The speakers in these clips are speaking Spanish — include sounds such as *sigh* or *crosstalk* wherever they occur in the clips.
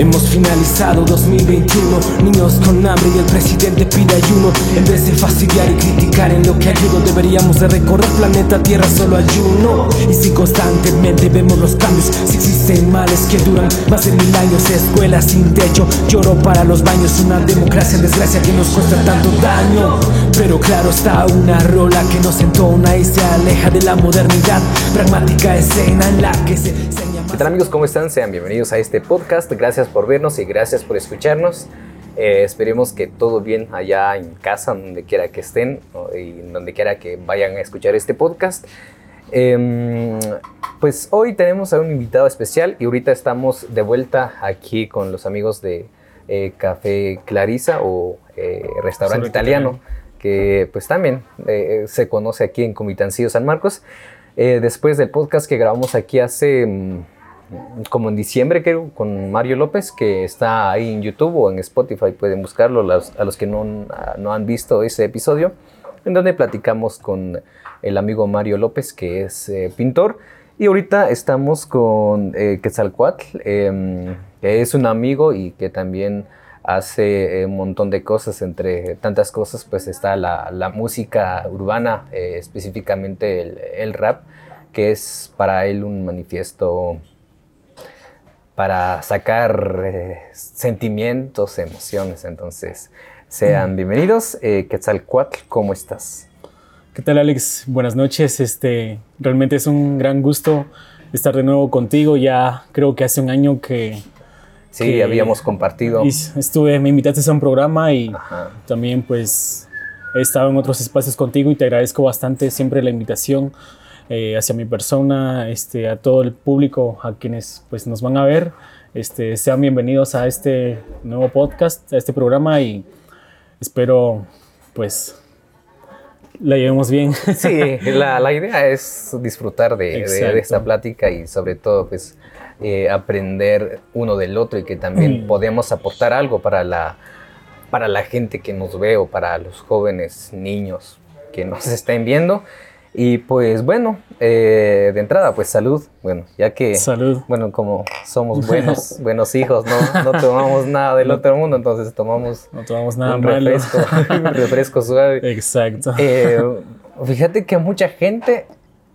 Hemos finalizado 2021, niños con hambre y el presidente pide ayuno. En vez de fastidiar y criticar en lo que ayudo, deberíamos de recorrer planeta Tierra solo ayuno. Y si constantemente vemos los cambios, si existen males que duran más de mil años, escuelas sin techo, lloro para los baños, una democracia en desgracia que nos cuesta tanto daño. Pero claro está una rola que nos entona y se aleja de la modernidad, pragmática escena en la que se ¿Qué tal amigos? ¿Cómo están? Sean bienvenidos a este podcast. Gracias por vernos y gracias por escucharnos. Eh, esperemos que todo bien allá en casa, donde quiera que estén y donde quiera que vayan a escuchar este podcast. Em, pues hoy tenemos a un invitado especial y ahorita estamos de vuelta aquí con los amigos de eh, Café Clarisa o eh, Restaurante Italiano, que pues también se conoce aquí en Comitancillo San Marcos. después del podcast que grabamos aquí hace mm, como en diciembre creo, con Mario López, que está ahí en YouTube o en Spotify, pueden buscarlo a los que no, no han visto ese episodio, en donde platicamos con el amigo Mario López, que es eh, pintor. Y ahorita estamos con eh, Quetzalcoatl, em, que es un amigo y que también hace eh, un montón de cosas, entre tantas cosas pues está la, la música urbana, eh, específicamente el, el, rap, que es para él un manifiesto para sacar eh, sentimientos, emociones. Entonces, sean bienvenidos. Eh, Quetzalcoatl, ¿cómo estás? ¿Qué tal, Alex? Buenas noches. Este, realmente es un gran gusto estar de nuevo contigo. Ya creo que hace un año que... Sí, habíamos compartido. Estuve, me invitaste a un programa y también pues he estado en otros espacios contigo y te agradezco bastante siempre la invitación. Eh, hacia mi persona, este, a todo el público, a quienes pues, nos van a ver. Este, sean bienvenidos a este nuevo podcast, a este programa y espero pues la llevemos bien. Sí, *laughs* la, la idea es disfrutar de, de, esta plática y sobre todo pues eh, aprender uno del otro y que también mm. podemos aportar algo para la, para la gente que nos ve o para los jóvenes niños que nos *laughs* estén viendo. Y pues bueno, eh, de entrada, pues salud. Bueno, ya que. Salud. Bueno, como somos *laughs* buenos, buenos hijos, ¿no? No tomamos nada del otro mundo, entonces tomamos. No tomamos nada un refresco, *laughs* un refresco suave. Exacto. Eh, fíjate que mucha gente.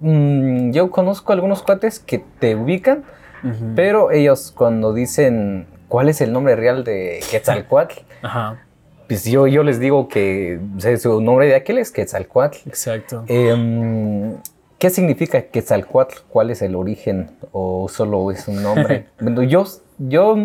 Mmm, yo conozco algunos cuates que te ubican, uh -huh. pero ellos cuando dicen cuál es el nombre real de Quetzalcoatl. Ajá pues yo, yo les digo que su nombre de aquel es Quetzalcoatl. Exacto. Eh, ¿Qué significa Quetzalcoatl? ¿Cuál es el origen? ¿O solo es un nombre? *laughs* yo, yo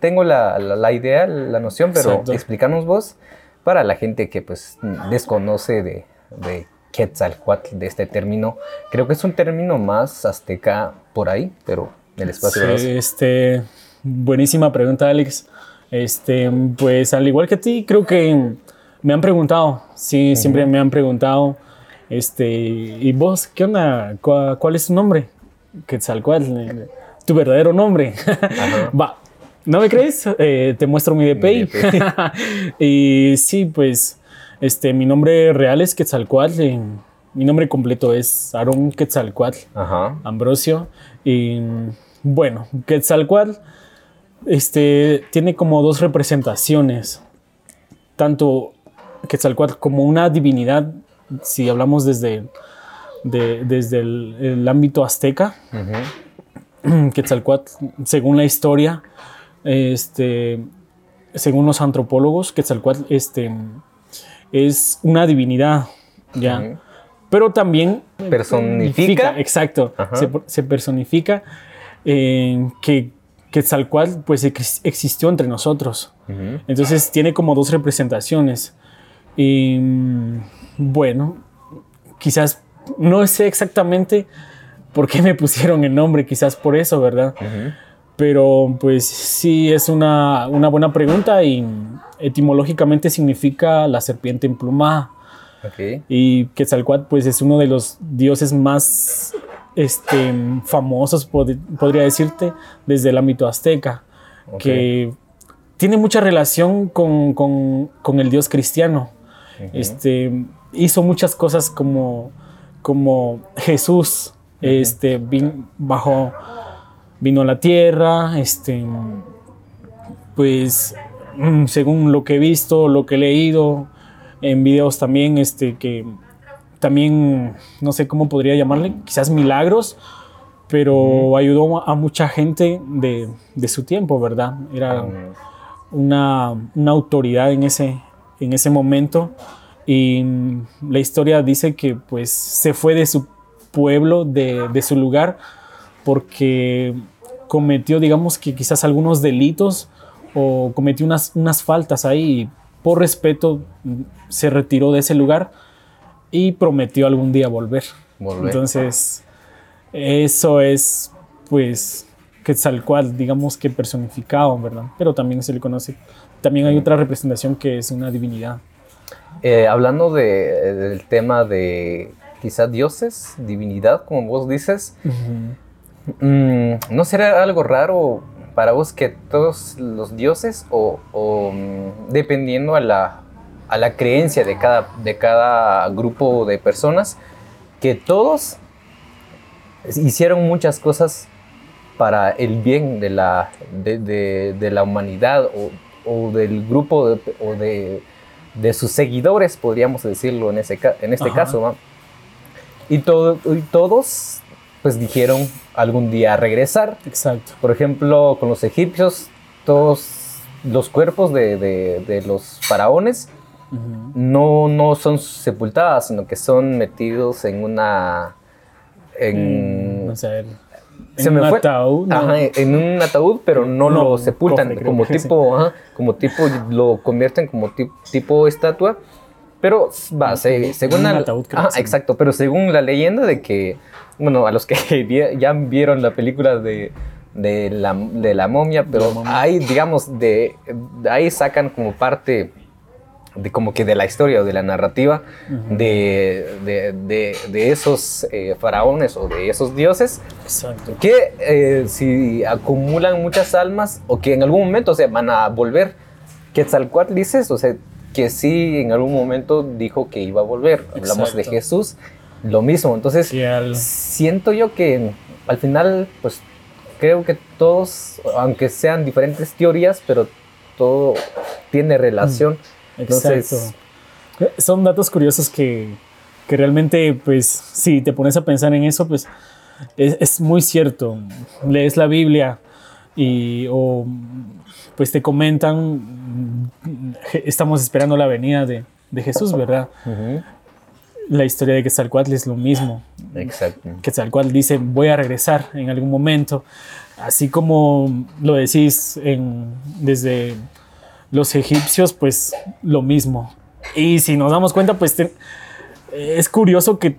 tengo la, la, la, idea, la noción, pero Exacto. explícanos vos para la gente que pues desconoce de, de Quetzalcoatl, de este término. Creo que es un término más azteca por ahí, pero el espacio sí, este, buenísima pregunta, Alex. Este, pues al igual que a ti, creo que me han preguntado, sí, uh -huh. siempre me han preguntado, este, ¿y vos qué onda? ¿Cuál, cuál es tu nombre? Quetzalcoatl, tu verdadero nombre. *laughs* Va, ¿no me crees? Eh, te muestro mi DPI. *laughs* y sí, pues, este, mi nombre real es Quetzalcoatl. Y mi nombre completo es Aaron Quetzalcoatl Ajá. Ambrosio. Y bueno, Quetzalcoatl este, tiene como dos representaciones, tanto Quetzalcoatl como una divinidad, si hablamos desde, de, desde el, el, ámbito azteca, uh *clears throat* -huh. Quetzalcoatl, según la historia, este, según los antropólogos, Quetzalcoatl este, es una divinidad, ¿ya? Uh -huh. Pero también... Personifica. Exacto, se, se, personifica eh, que Quetzalcoatl pues existió entre nosotros. Uh -huh. Entonces tiene como dos representaciones. Y bueno, quizás no sé exactamente por qué me *laughs* pusieron el nombre, quizás por eso, ¿verdad? Uh -huh. Pero pues sí es una, una, buena pregunta y etimológicamente significa la serpiente emplumada. Okay. Y Quetzalcoatl pues es uno de los dioses más este, famosos, pod podría decirte, desde el ámbito azteca, okay. que tiene mucha relación con, con, con el dios cristiano. Uh -huh. este, hizo muchas cosas como, como Jesús, uh -huh. este, vin, bajo, vino a la tierra, este, pues mm, según lo que he visto, lo que he leído, en videos también, este, que también, no sé cómo podría llamarle, quizás milagros, pero ayudó a mucha gente de, de su tiempo, ¿verdad? Era una, una, autoridad en ese, en ese momento. Y la historia dice que pues se fue de su pueblo, de, de su lugar, porque cometió, digamos que quizás algunos delitos o cometió unas, unas faltas ahí y por respeto se retiró de ese lugar y prometió algún día volver. Entonces, eso es, pues, Quetzalcoatl, digamos que personificado, ¿verdad? Pero también se le conoce. También hay otra representación que es una divinidad. Eh, hablando de, del tema de quizá dioses, divinidad, como vos dices, mm, ¿no será algo raro para vos que todos los dioses o, o mm, dependiendo a la, a la creencia de cada, de cada grupo de personas, que todos hicieron muchas cosas para el bien de la, de, de, la humanidad o, o, del grupo o de, de, sus seguidores, podríamos decirlo en, ese, en este caso. Y, todo, y todos pues dijeron algún día regresar. Exacto. Por ejemplo, con los egipcios, todos los cuerpos de, de los faraones no, no son sepultadas, sino que son metidos en una... En, mm, en un ataúd. en un ataúd, pero no, lo sepultan como tipo, como tipo, lo convierten como tipo estatua. Pero va, según la, exacto, pero según la leyenda de que, bueno, a los que *laughs* ya vieron la película de, de, la, de la momia, pero ahí, digamos, de ahí sacan como parte de como que de la historia o de la narrativa de, de, de, esos eh, faraones o de esos dioses Exacto. que eh, si acumulan muchas almas o que en algún momento se van a volver. Quetzalcoatl dices, o sea, que sí en algún momento dijo que iba a volver. Hablamos de Jesús, lo mismo. Entonces, siento yo que al final, pues creo que todos, aunque sean diferentes teorías, pero todo tiene relación. Exacto. Son datos curiosos que, que, realmente, pues, si te pones a pensar en eso, pues, es, es muy cierto. Lees la Biblia y, o, pues, te comentan, estamos esperando la venida de, de Jesús, ¿verdad? La historia de Quetzalcoatl es lo mismo. Exacto. Quetzalcoatl dice, voy a regresar en algún momento. Así como lo decís en, desde los egipcios, pues lo mismo. Y si nos damos cuenta, pues es curioso que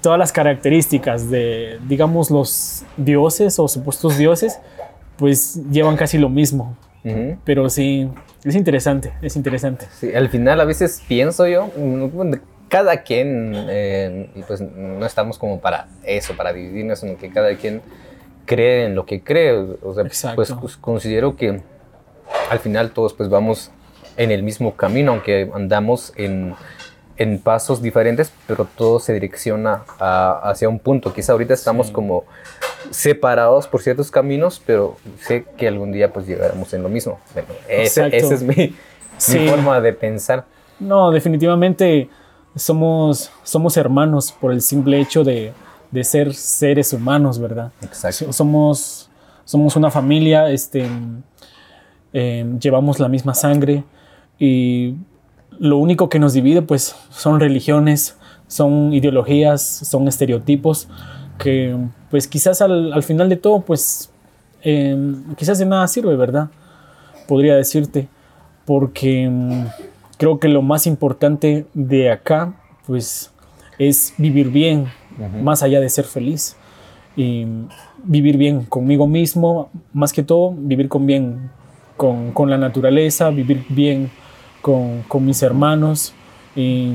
todas las características de, digamos, los dioses o supuestos dioses, pues llevan casi lo mismo. Pero sí, es interesante, es interesante. Sí, al final a veces pienso yo, cada quien, eh, pues no estamos como para eso, para dividirnos, sino que cada quien cree en lo que cree. O sea, pues considero que al final todos pues vamos en el mismo camino, aunque andamos en, en pasos diferentes, pero todo se direcciona hacia un punto. Quizá ahorita estamos como separados por ciertos caminos, pero sé que algún día pues llegaremos en lo mismo. esa es mi, mi, forma de pensar. No, definitivamente somos, somos hermanos por el simple hecho de, de ser seres humanos, ¿verdad? Exacto. Somos, somos una familia, este, Em, llevamos la misma sangre y lo único que nos divide pues son religiones, son ideologías, son estereotipos que pues quizás al, final de todo pues em, quizás de nada sirve, ¿verdad? Podría decirte, porque em, creo que lo más importante de acá pues es vivir bien, más allá de ser feliz. Y vivir bien conmigo mismo, más que todo, vivir con bien con, con la naturaleza, vivir bien con, con, mis hermanos y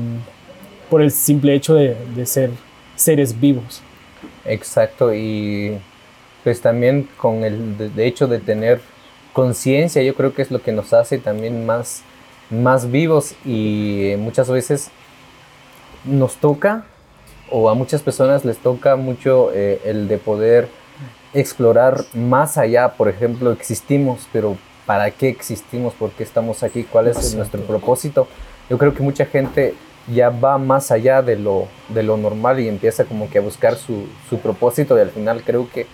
por el simple hecho de, de ser seres vivos. Exacto, y pues también con el de hecho de tener conciencia, yo creo que es lo que nos hace también más, más vivos y muchas veces nos toca o a muchas personas les toca mucho eh, el de poder explorar más allá, por ejemplo, existimos, pero para qué existimos, por qué estamos aquí, cuál es nuestro propósito. Yo creo que mucha gente ya va más allá de lo, de lo normal y empieza como que a buscar su, su propósito y al final creo que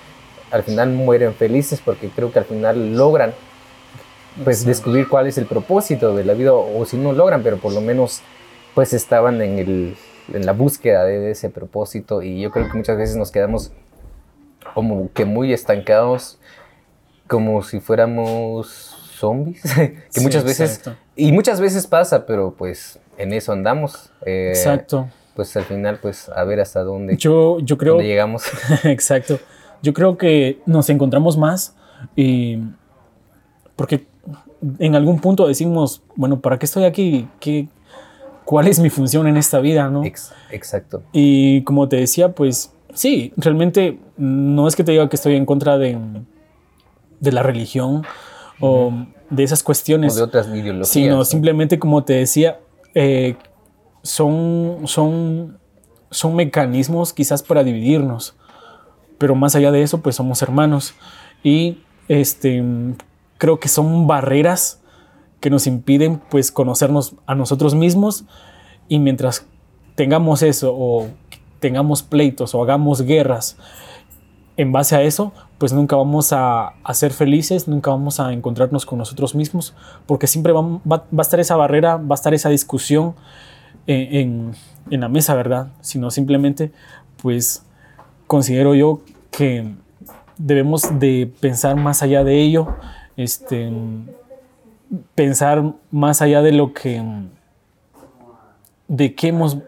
al final mueren felices porque creo que al final logran pues descubrir cuál es el propósito de la vida o si no logran, pero por lo menos pues estaban en, el, en la búsqueda de ese propósito y yo creo que muchas veces nos quedamos como que muy estancados, como si fuéramos zombies, *laughs* que muchas veces, y muchas veces pasa, pero pues en eso andamos. Eh, exacto. Pues al final, pues a ver hasta dónde, yo, yo creo, dónde llegamos. *laughs* exacto. Yo creo que nos encontramos más y porque en algún punto decimos, bueno, ¿para qué estoy aquí? ¿Qué, ¿Cuál es mi función en esta vida? ¿no? exacto. Y como te decía, pues sí, realmente no es que te diga que estoy en contra de, de la religión o de esas cuestiones. O de otras ideologías. Sino simplemente, como te decía, eh, son, son, son mecanismos quizás para dividirnos. Pero más allá de eso, pues somos hermanos. Y este, creo que son barreras que nos impiden pues conocernos a nosotros mismos y mientras tengamos eso o tengamos pleitos o hagamos guerras en base a eso, pues nunca vamos a, ser felices, nunca vamos a encontrarnos con nosotros mismos, porque siempre va, va, a estar esa barrera, va a estar esa discusión en, en, la mesa, ¿verdad? Sino simplemente, pues considero yo que debemos de pensar más allá de ello, este, pensar más allá de lo que, de qué hemos,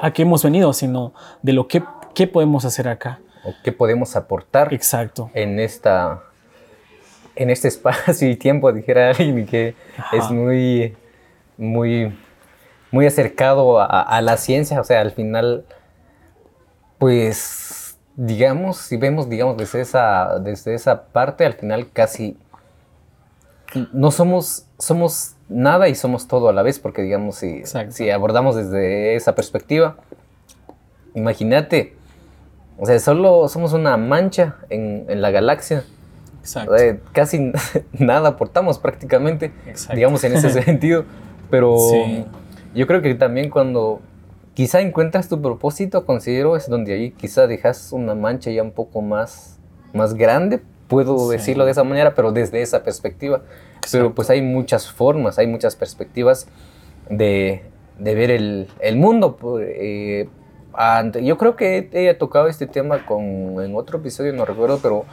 a qué hemos venido, sino de lo que qué podemos hacer acá. O qué podemos aportar Exacto. en esta en este *laughs* espacio y tiempo, dijera alguien que es muy, muy, muy acercado a, a, la ciencia. O sea, al final, pues, digamos, si vemos, digamos, desde esa, desde esa parte, al final casi no somos, somos nada y somos todo a la vez, porque digamos, si, si abordamos desde esa perspectiva, imagínate, o sea, solo somos una mancha en, la galaxia. Exacto. casi *laughs* nada aportamos prácticamente, digamos, en ese *laughs* sentido. Pero yo creo que también cuando quizá encuentras tu propósito, considero es donde ahí quizá dejas una mancha ya un poco más, más grande, puedo decirlo de esa manera, pero desde esa perspectiva. Pero pues hay muchas formas, hay muchas perspectivas de, de ver el, el mundo. Eh, yo creo que he tocado este tema con, en otro episodio, no recuerdo, pero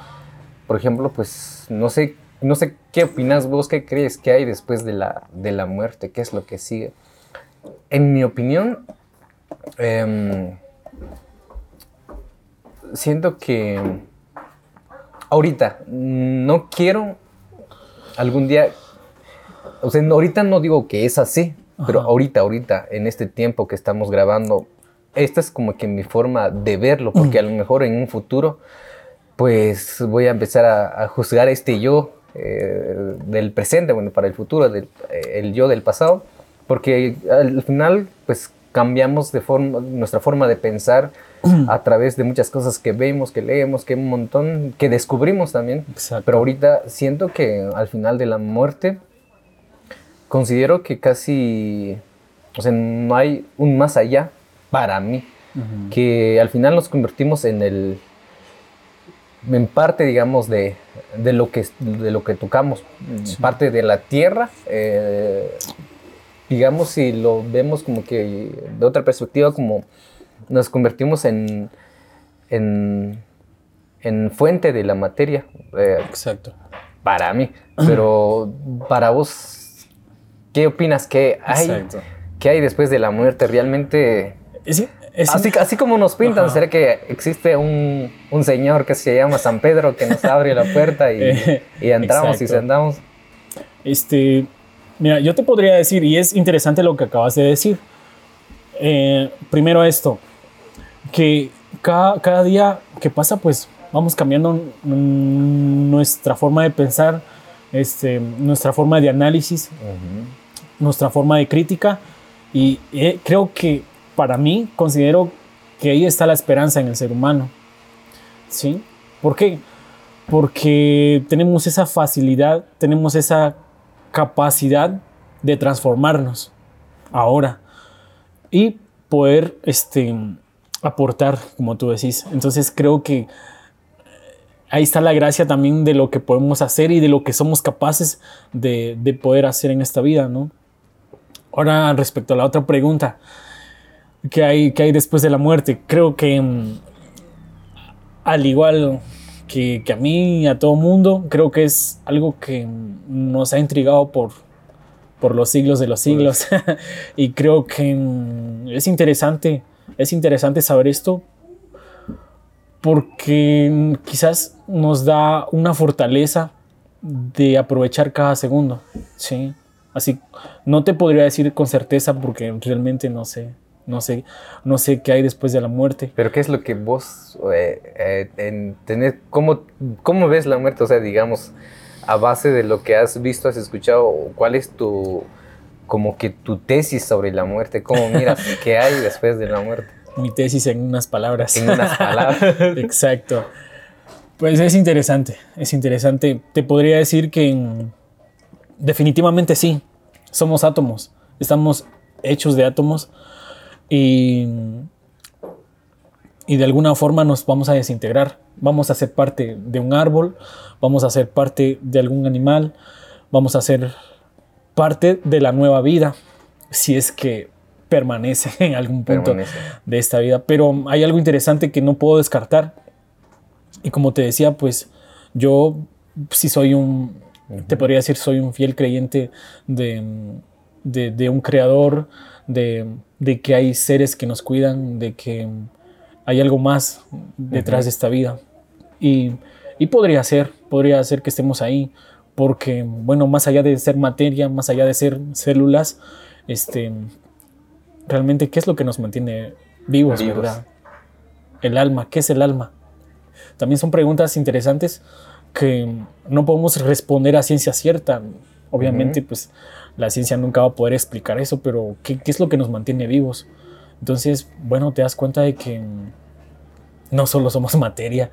por ejemplo, pues no sé, no sé qué opinas vos, qué crees que hay después de la, de la muerte, qué es lo que sigue. En mi opinión, em, siento que ahorita, no quiero algún día, o sea, ahorita no digo que es así, pero ahorita, ahorita, en este tiempo que estamos grabando, esta es como que mi forma de verlo, porque a lo mejor en un futuro, pues voy a empezar a, juzgar este yo eh, del presente, bueno, para el futuro, del, eh, el yo del pasado, porque al final, pues cambiamos de forma, nuestra forma de pensar a través de muchas cosas que vemos, que leemos, que un montón, que descubrimos también. Pero ahorita siento que al final de la muerte, considero que casi, o sea, no hay un más allá para mí, que al final nos convertimos en el, en parte, digamos, de, de lo, que, de lo que tocamos, parte de la tierra. Eh, digamos, si lo vemos como que de otra perspectiva, como nos convertimos en, en, en fuente de la materia. Eh, Exacto. Para mí. Pero para vos, ¿qué opinas? ¿Qué hay, ¿qué hay después de la muerte? Realmente... así, así, como nos pintan, ¿será que existe un, un, señor que se llama San Pedro que nos abre la puerta y, *laughs* y entramos y sentamos? Este, mira, yo te podría decir, y es interesante lo que acabas de decir. Eh, primero esto, que cada, cada día que pasa, pues vamos cambiando nuestra forma de pensar, este, nuestra forma de análisis, nuestra forma de crítica. Y eh, creo que para mí considero que ahí está la esperanza en el ser humano. ¿Sí? ¿Por qué? porque tenemos esa facilidad, tenemos esa capacidad de transformarnos ahora y poder este, aportar, como tú decís. Entonces creo que ahí está la gracia también de lo que podemos hacer y de lo que somos capaces de, de poder hacer en esta vida, ¿no? Ahora, respecto a la otra pregunta, ¿qué hay, qué hay después de la muerte? Creo que mm, al igual que, que, a mí y a todo mundo, creo que es algo que nos ha intrigado por, por los siglos de los siglos. *laughs* y creo que mm, es interesante, es interesante saber esto porque quizás nos da una fortaleza de aprovechar cada segundo, ¿sí? Así, no te podría decir con certeza porque realmente no sé, no sé, no sé qué hay después de la muerte. Pero ¿qué es lo que vos, eh, eh, en tener, cómo, cómo ves la muerte? O sea, digamos, a base de lo que has visto, has escuchado, ¿cuál es tu, como que tu tesis sobre la muerte? ¿Cómo *laughs* miras qué hay después de la muerte? mi tesis en unas palabras. En unas palabras. *laughs* Exacto. Pues es interesante, es interesante. Te podría decir que definitivamente sí, somos átomos, estamos hechos de átomos y, y de alguna forma nos vamos a desintegrar. Vamos a ser parte de un árbol, vamos a ser parte de algún animal, vamos a ser parte de la nueva vida, si es que permanece *laughs* en algún punto de esta vida. Pero hay algo interesante que no puedo descartar. Y como te decía, pues yo si soy un, te podría decir, soy un fiel creyente de, de, un creador, de, de, que hay seres que nos cuidan, de que hay algo más detrás de esta vida. Y, y podría ser, podría ser que estemos ahí, porque, bueno, más allá de ser materia, más allá de ser células, este, realmente qué es lo que nos mantiene vivos, ¿verdad? El alma, ¿qué es el alma? También son preguntas interesantes que no podemos responder a ciencia cierta. Obviamente, pues la ciencia nunca va a poder explicar eso, pero ¿qué, ¿qué, es lo que nos mantiene vivos? Entonces, bueno, te das cuenta de que no solo somos *laughs* materia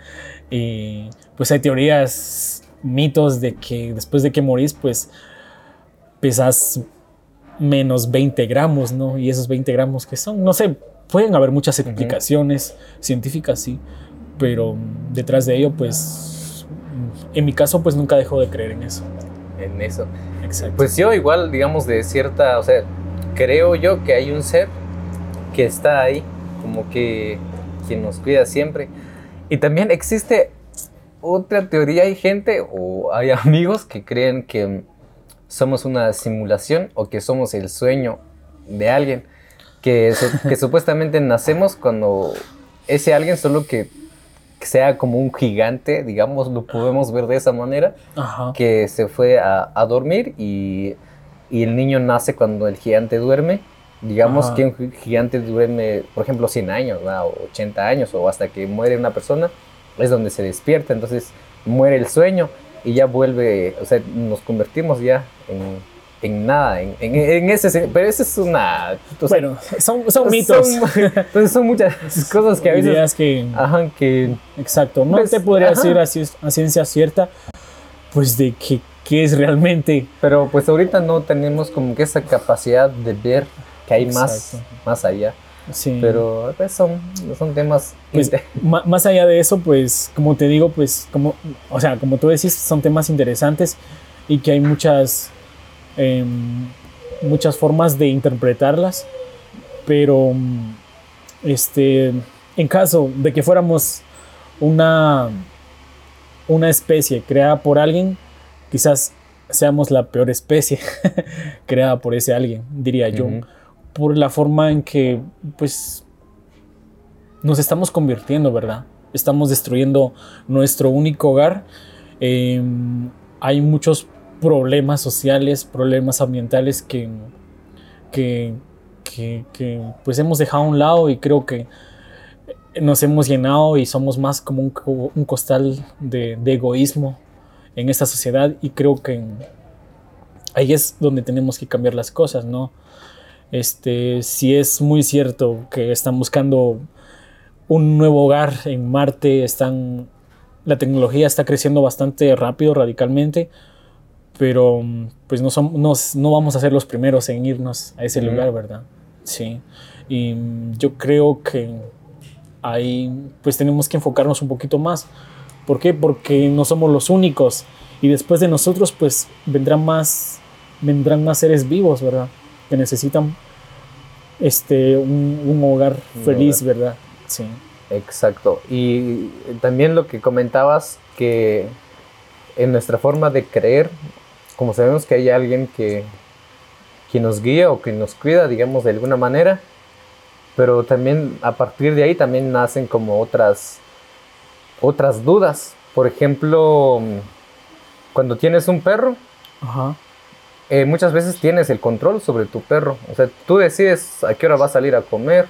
y pues hay teorías, mitos de que después de que morís, pues pesas menos 20 gramos, ¿no? Y esos 20 gramos que son, no sé, pueden haber muchas explicaciones científicas, sí, pero detrás de ello, pues, en mi caso, pues nunca dejo de creer en eso. En eso. Exacto. Pues yo igual, digamos, de cierta, o sea, creo yo que hay un ser que está ahí, como que quien nos cuida siempre. Y también existe otra teoría, hay gente o hay *laughs* amigos que creen que somos una simulación o que somos el sueño de alguien. Que, que *laughs* supuestamente nacemos cuando ese alguien solo que, sea como un gigante, digamos, lo podemos ver de esa manera, que se fue a, dormir y, y, el niño nace cuando el gigante duerme. Digamos que un gigante duerme, por ejemplo, 100 años, o 80 años, o hasta que muere una persona, es donde se despierta, entonces muere el sueño y ya vuelve, o sea, nos convertimos ya en, en nada, en, en, ese, pero eso es una... bueno, son, son mitos. Son, *laughs* son muchas *laughs* cosas que a veces... Ideas que... Ajá, que... Exacto, no pues, te podría decir así a ciencia cierta, pues de que qué es realmente. Pero pues ahorita no tenemos como que esa capacidad de ver que hay más, más allá. Sí. Pero pues, son, son temas... Pues, *laughs* más allá de eso, pues como te digo, pues como, o sea, como tú decís, son temas interesantes y que hay muchas, em, muchas formas de interpretarlas, pero este, en caso de que fuéramos una, una especie creada por alguien, quizás seamos la peor especie *laughs* creada por ese alguien, diría yo por la forma en que, pues, nos estamos convirtiendo, ¿verdad? Estamos destruyendo nuestro único hogar. Em, hay muchos problemas sociales, problemas ambientales que, que, que, pues hemos dejado a un lado y creo que nos hemos llenado y somos más como un, costal de, de, egoísmo en esta sociedad y creo que ahí es donde tenemos que cambiar las cosas, ¿no? Este, si es muy cierto que están buscando un nuevo hogar en Marte, están la tecnología está creciendo bastante rápido, radicalmente, pero pues no, somos, no vamos a ser los primeros en irnos a ese lugar, ¿verdad? Sí. Y yo creo que ahí pues tenemos que enfocarnos un poquito más. ¿Por qué? Porque no somos los únicos y después de nosotros pues vendrán más, vendrán más seres vivos, ¿verdad? Que necesitan este, un, hogar feliz, ¿verdad? Sí. Exacto. Y también lo que comentabas, que en nuestra forma de creer, como sabemos que hay alguien que, que nos guía o que nos cuida, digamos, de alguna manera, pero también a partir de ahí también nacen como otras, otras dudas. Por ejemplo, cuando tienes un perro, eh, muchas veces tienes el control sobre tu perro. O sea, tú decides a qué hora vas a salir a comer,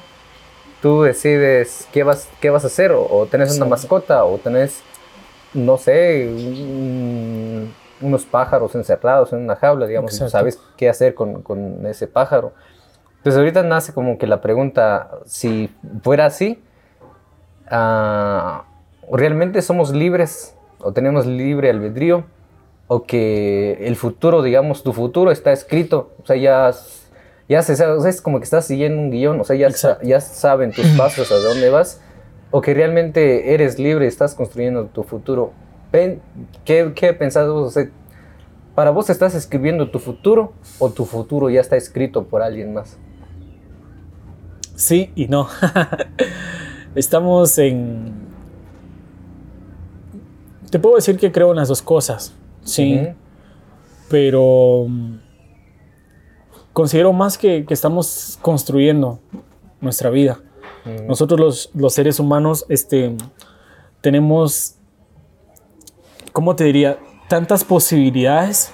tú decides qué vas, qué vas a hacer, o, o tenés una mascota, o tenés, no sé, unos pájaros encerrados en una jaula, digamos, sabes qué hacer con, con, ese pájaro. Entonces ahorita nace como que la pregunta, si fuera así, uh, ¿realmente somos libres o tenemos libre albedrío? ¿O que el futuro, digamos, tu futuro está escrito? O sea, ya ya se sabe, es como que estás siguiendo un guion, o sea, ya, ya saben tus *clears throat* pasos, a dónde vas, o que realmente eres libre, estás construyendo tu futuro. ¿Qué, qué pensado? O sea, ¿Para vos estás escribiendo tu futuro o tu futuro ya está escrito por alguien más? Sí y no. *laughs* Estamos en... Te puedo decir que creo en las dos cosas, sí, pero considero más que, estamos construyendo nuestra vida. Mm. Nosotros los, seres humanos este, tenemos, ¿cómo te diría? Tantas posibilidades.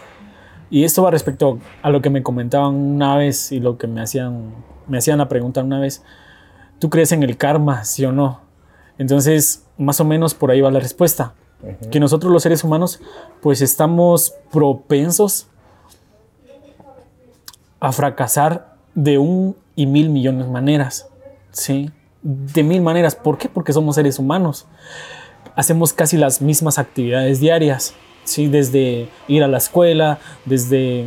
Y esto va respecto a lo que me comentaban una vez y lo que me hacían, me hacían la pregunta una vez. ¿Tú crees en el karma, sí o no? Entonces, más o menos por ahí va la respuesta. Que nosotros los seres humanos, pues estamos propensos a fracasar de un y mil millones de maneras. ¿sí? De mil maneras. ¿Por qué? Porque somos seres humanos. Hacemos casi las mismas actividades diarias. ¿sí? Desde ir a la escuela, desde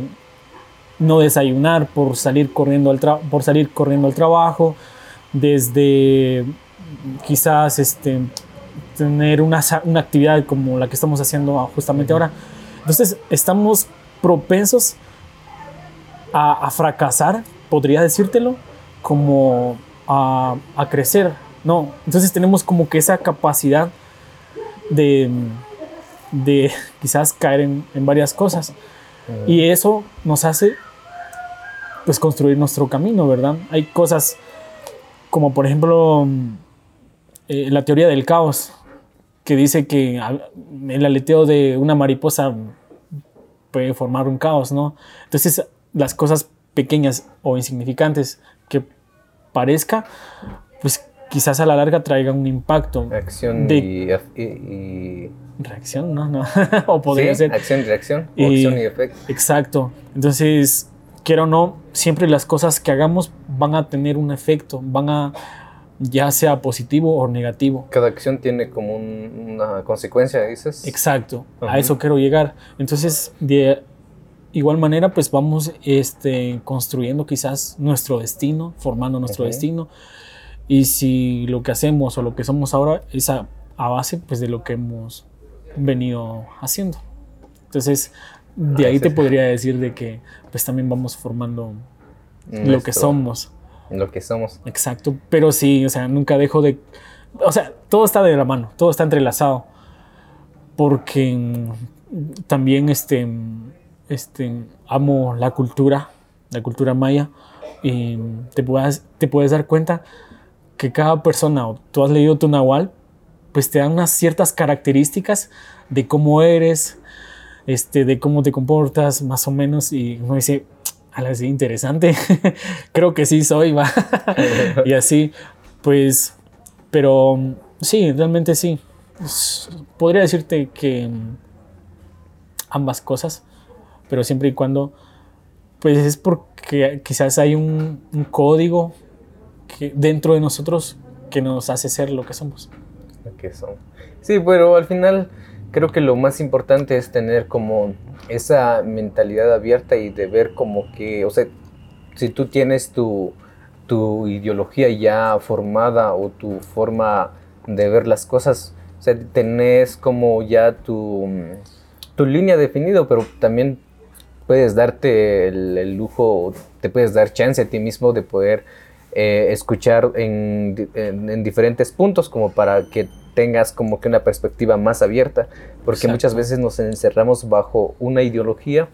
no desayunar por salir corriendo al, por salir corriendo al trabajo, desde quizás este, tener una, una actividad como la que estamos haciendo justamente ahora. Entonces estamos propensos a, fracasar, podría decírtelo, como a, crecer. No, entonces tenemos como que esa capacidad de, de *laughs* quizás caer en, varias cosas. Y eso nos hace pues construir nuestro camino, ¿verdad? Hay cosas como por ejemplo eh, la teoría del caos, que dice que el aleteo de una mariposa puede formar un caos, ¿no? Entonces las cosas pequeñas o insignificantes que parezca, pues quizás a la larga traigan un impacto. Acción y, Reacción, no, no. *laughs* o podría ser. Acción y reacción. acción y efecto. Exacto. Entonces, quiero o no, siempre las cosas que hagamos van a tener un efecto, van a ya sea positivo o negativo. Cada acción tiene como una consecuencia, dices. Exacto, a eso quiero llegar. Entonces, de igual manera, pues vamos este, construyendo quizás nuestro destino, formando nuestro destino. Y si lo que hacemos o lo que somos ahora es a, base pues, de lo que hemos venido haciendo. Entonces, de ahí te podría decir de que pues también vamos formando lo que somos. Lo que somos. Exacto, pero sí, o sea, nunca dejo de... O sea, todo está de la mano, todo está entrelazado. Porque también este, este, amo la cultura, la cultura maya, y te puedes, te puedes dar cuenta que cada persona, o tú has leído tu Nahual, pues te dan unas ciertas características de cómo eres, este, de cómo te comportas, más o menos, y uno dice, a la interesante, *laughs* creo que sí soy, va, *laughs* y así, pues, pero sí, realmente sí, podría decirte que ambas cosas, pero siempre y cuando, pues es porque quizás hay un, código dentro de nosotros que nos hace ser lo que somos. que son. Sí, pero al final creo que lo más importante es tener como esa mentalidad abierta y de ver como que, o sea, si tú tienes tu, tu ideología ya formada o tu forma de ver las cosas, o sea, tenés como ya tu, tu línea definida, pero también puedes darte el, lujo, te puedes dar chance a ti mismo de poder eh, escuchar en, en, diferentes puntos como para que tengas como que una perspectiva más abierta, porque muchas veces nos encerramos bajo una ideología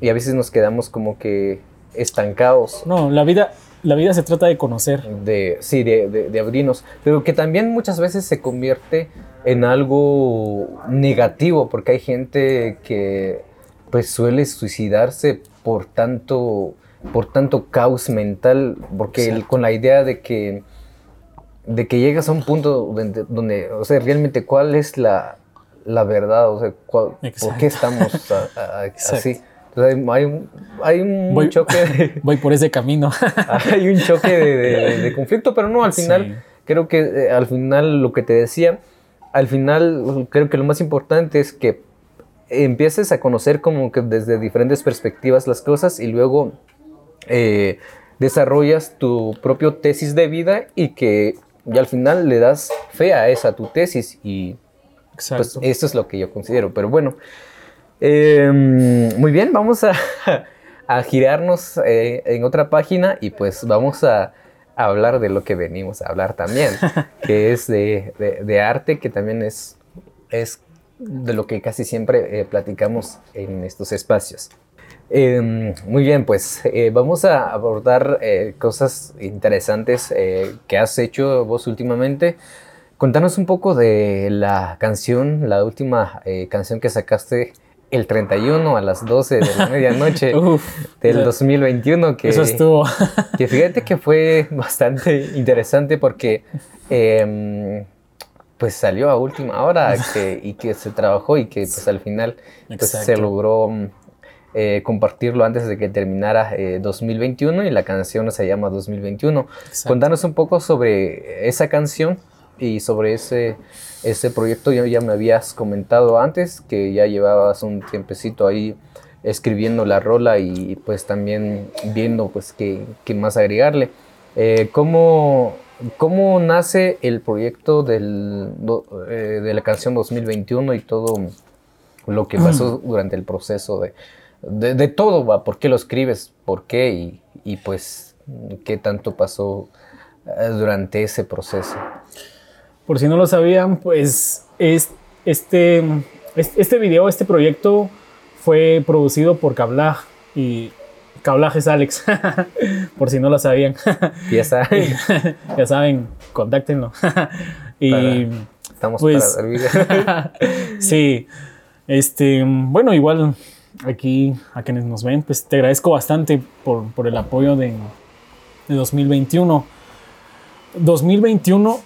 y a veces nos quedamos como que estancados. No, la vida, la vida se trata de conocer. De, sí, de, de, abrirnos, pero que también muchas veces se convierte en algo negativo, porque hay gente que pues suele suicidarse por tanto, por tanto caos mental, porque con la idea de que, de que llegas a un punto donde, o sea, realmente cuál es la, verdad, o sea, ¿por qué estamos *laughs* así? hay, un, hay un voy, choque. *laughs* voy por ese camino. *laughs* hay un choque de, conflicto, pero no, al final, creo que eh, al final lo que te decía, al final creo que lo más importante es que empieces a conocer como que desde diferentes perspectivas las cosas y luego eh, desarrollas tu propio tesis de vida y que ya al final le das fe a esa tu tesis y pues eso es lo que yo considero. Pero bueno, em, muy bien, vamos a, *laughs* a girarnos eh, en otra página y pues vamos a, hablar de lo que venimos a hablar también, *laughs* que es de, de arte, que también es, es de lo que casi siempre eh, platicamos en estos espacios. Em, muy bien, pues eh, vamos a abordar eh, cosas interesantes que has hecho vos últimamente. Contanos un poco de la canción, la última canción que sacaste el 31 a las 12 de la medianoche *laughs* del 2021. Que, eso estuvo. *laughs* que fíjate que fue bastante interesante porque em, pues salió a última hora y que se trabajó y que pues al final pues, se logró eh, compartirlo antes de que terminara 2021 eh, y la canción se llama 2021. Contanos un poco sobre esa canción y sobre ese, ese proyecto. Ya, ya me habías comentado antes que ya llevabas un tiempecito ahí escribiendo la rola y pues también viendo pues qué, qué más agregarle. Eh, ¿Cómo ¿Cómo nace el proyecto del, eh, de la canción 2021 y todo lo que pasó *clears throat* durante el proceso de, de, todo? ¿va? ¿Por qué lo escribes? ¿Por qué? Y, y pues, ¿qué tanto pasó eh, durante ese proceso? Por si no lo sabían, pues es, este, este video, este proyecto fue producido por Kablah y Cablajes Alex, *laughs* por si no lo sabían. *laughs* ya saben. *laughs* ya saben, contáctenlo. y estamos pues, para sí, este, bueno, igual aquí a quienes nos ven, pues te agradezco bastante por, por el apoyo de, de 2021. 2021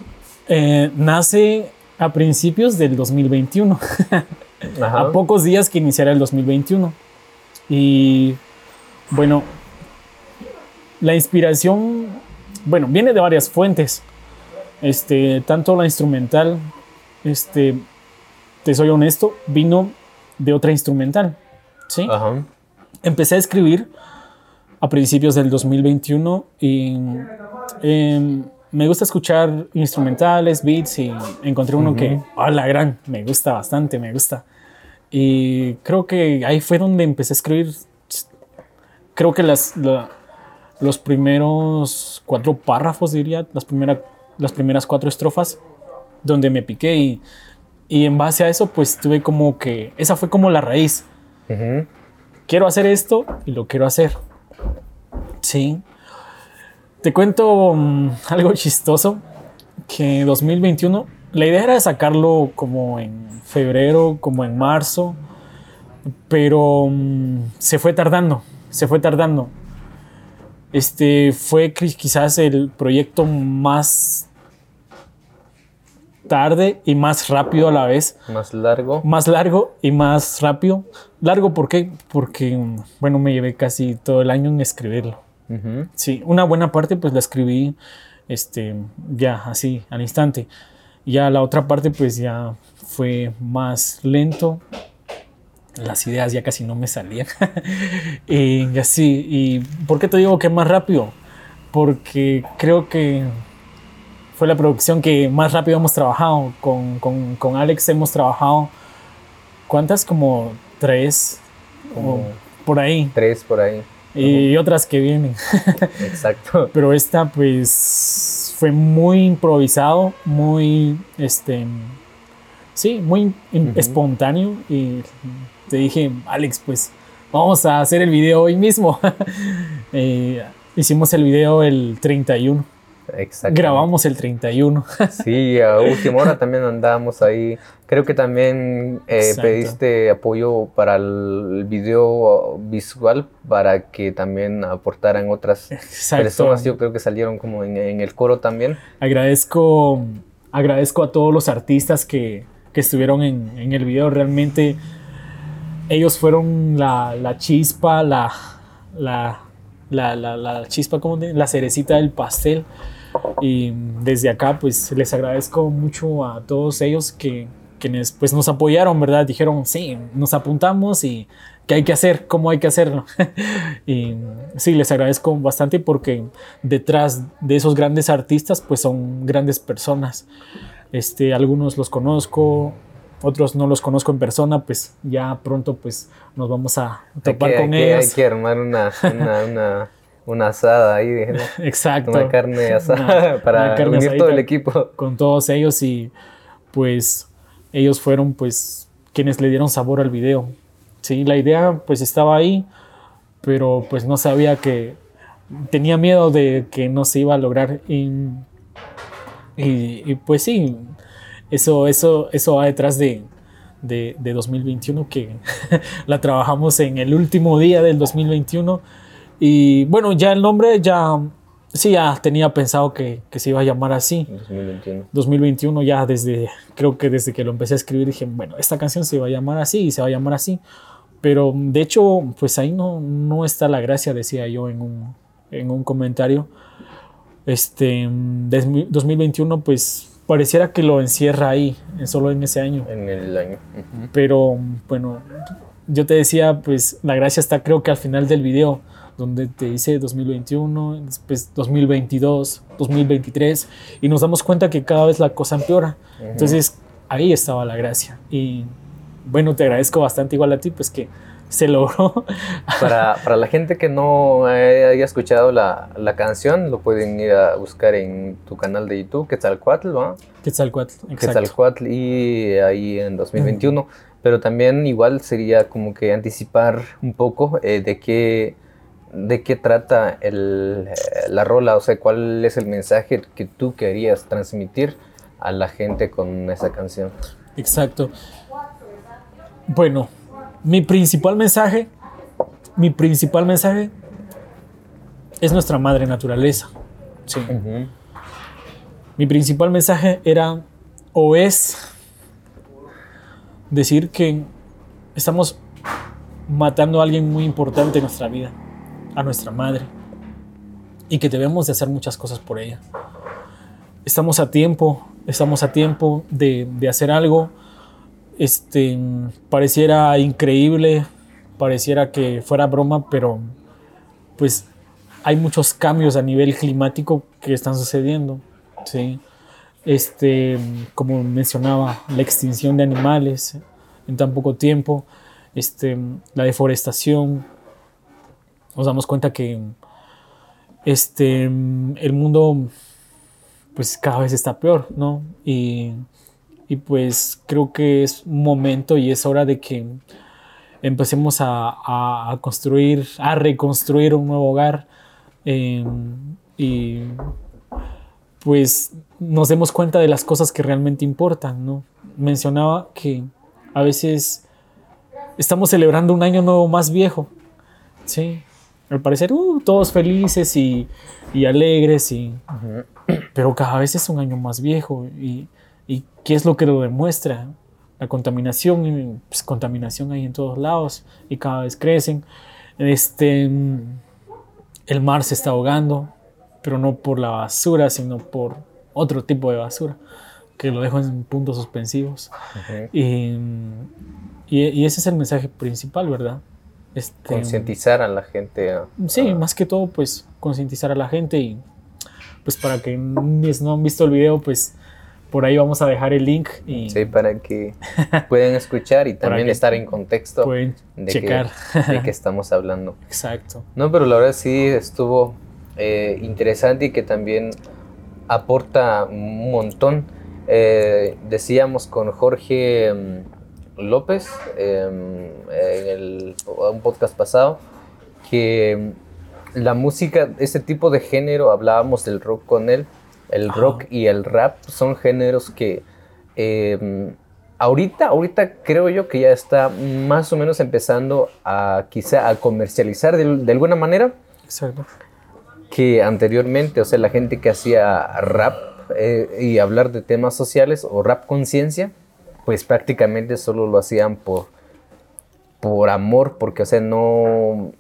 eh, nace a principios del 2021, *laughs* a pocos días que iniciara el 2021. Y bueno, la inspiración, bueno, viene de varias fuentes. Este, tanto la instrumental, este, te soy honesto, vino de otra instrumental. ¿Sí? Empecé a escribir a principios del 2021 y em, me gusta escuchar instrumentales, beats y encontré uno que, a la gran, me gusta bastante, me gusta. Y creo que ahí fue donde empecé a escribir creo que las, los primeros cuatro párrafos, diría, las, las primeras cuatro estrofas, donde me piqué y, y, en base a eso, pues tuve como que, esa fue como la raíz. Quiero hacer esto y lo quiero hacer. Sí. Te cuento mm, *laughs* algo chistoso, que 2021, la idea era sacarlo como en febrero, como en marzo, pero mm, se fue tardando se fue tardando. Este fue quizás el proyecto más tarde y más rápido a la vez. Más largo. Más largo y más rápido. Largo, ¿por qué? Porque, bueno, me llevé casi todo el año en escribirlo. Sí, una buena parte pues la escribí este, ya así, al instante. Ya la otra parte pues ya fue más lento. Las ideas ya casi no me salían. *laughs* y así, ¿y por qué te digo que más rápido? Porque creo que fue la producción que más rápido hemos trabajado. Con, con, con Alex hemos trabajado, ¿cuántas? Como tres, como por ahí. Tres por ahí. Y otras que vienen. *laughs* Exacto. Pero esta pues fue muy improvisado, muy, este, sí, muy espontáneo. Y te dije, Alex, pues vamos a hacer el video hoy mismo. *laughs* Eh, hicimos el video el 31. Exacto. Grabamos el 31. *laughs* sí, a última hora también andábamos ahí. Creo que también eh, pediste apoyo para el video visual para que también aportaran otras personas. Yo creo que salieron como en, el coro también. Agradezco, agradezco a todos los artistas que, que estuvieron en, en, el video. Realmente ellos fueron la, la chispa, la, la, la, la, chispa, como la cerecita del pastel. Y desde acá, pues les agradezco mucho a todos ellos que quienes pues nos apoyaron, ¿verdad? Dijeron, sí, nos apuntamos y qué hay que hacer, cómo hay que hacerlo. *laughs* y sí, les agradezco bastante porque detrás de esos grandes artistas, pues son grandes personas. Este, algunos los conozco, otros no los conozco en persona, pues ya pronto pues nos vamos a topar con ellos. Hay que armar una, una una asada ahí. *laughs* Exacto. Una carne asada *laughs* para unir todo el equipo. Con todos ellos y pues ellos fueron pues quienes le dieron sabor al video. Sí, la idea pues estaba ahí, pero pues no sabía que tenía miedo de que no se iba a lograr y, y, pues sí, eso, eso, eso va detrás de, de, de 2021 que *laughs* la trabajamos en el último día del 2021 y bueno, ya el nombre ya, sí, ya tenía pensado que, que se iba a llamar así. 2021. 2021 ya desde, creo que desde que lo empecé a escribir dije, bueno, esta canción se va a llamar así y se va a llamar así. Pero de hecho, pues ahí no, no está la gracia, decía yo en un, en un comentario. Este, 2021 pues pareciera que lo encierra ahí, solo en ese año. En el año. Pero bueno, yo te decía, pues la gracia está creo que al final del video donde te dice 2021, después 2022, 2023, y nos damos cuenta que cada vez la cosa empeora. Entonces ahí estaba la gracia. Y bueno, te agradezco bastante igual a ti, pues que se logró. *laughs* Para, para la gente que no haya escuchado la, la, canción, lo pueden ir a buscar en tu canal de YouTube, Quetzalcoatl, ¿no? Quetzalcoatl, exacto. Quetzalcoatl y ahí en 2021. Pero también igual sería como que anticipar un poco eh, de qué de qué trata el, eh, la rola, o sea, cuál es el mensaje que tú querías transmitir a la gente con esa canción. Exacto. Bueno, mi principal mensaje, mi principal mensaje es nuestra madre naturaleza. Sí. Mi principal mensaje era o es decir que estamos matando a alguien muy importante en nuestra vida a nuestra madre y que debemos de hacer muchas cosas por ella. Estamos a tiempo, estamos a tiempo de, hacer algo. Este, pareciera increíble, pareciera que fuera broma, pero pues hay muchos cambios a nivel climático que están sucediendo. ¿sí? Este, como mencionaba, la extinción de animales en tan poco tiempo, este, la deforestación, nos damos cuenta que este, el mundo pues cada vez está peor, ¿no? Y, y pues creo que es momento y es hora de que empecemos a, a, construir, a reconstruir un nuevo hogar em, y pues nos demos cuenta de las cosas que realmente importan, ¿no? Mencionaba que a veces estamos celebrando un año nuevo más viejo, ¿sí? Al parecer, uh, todos felices y, alegres, y, pero cada vez es un año más viejo. Y, qué es lo que lo demuestra? La contaminación, pues, contaminación hay en todos lados y cada vez crecen. Este, el mar se está ahogando, pero no por la basura, sino por otro tipo de basura. que lo dejo en puntos suspensivos. y, y, ese es el mensaje principal, ¿verdad? Este, concientizar a la gente. sí, más que todo, pues concientizar a la gente y pues para que no han visto el video, pues por ahí vamos a dejar el link. Y sí, para que *laughs* puedan escuchar y también estar en contexto de, checar. Que, de qué estamos hablando. *laughs* Exacto. No, pero la verdad sí estuvo eh, interesante y que también aporta un montón. Eh, decíamos con Jorge mm, López em, en el, un podcast pasado que la música, este tipo de género, hablábamos del rock con él, el rock y el rap son géneros que em, ahorita, ahorita creo yo que ya está más o menos empezando a quizá a comercializar de, alguna manera. Exacto. Que anteriormente, o sea, la gente que hacía rap eh, y hablar de temas sociales o rap conciencia, pues prácticamente solo lo hacían por, por amor, porque, o sea, no,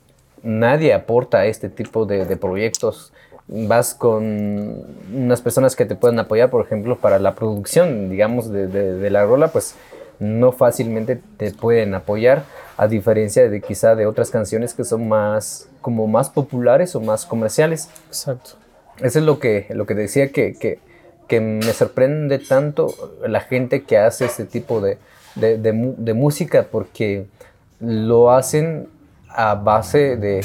nadie aporta a este tipo de proyectos vas con unas personas que te pueden apoyar, por ejemplo, para la producción, digamos, de, la rola, pues no fácilmente te pueden apoyar, a diferencia de quizá de otras canciones que son más, como más populares o más comerciales. Exacto. Eso es lo que, lo que decía que, que, que me sorprende tanto la gente que hace este tipo de, de música, porque lo hacen a base de,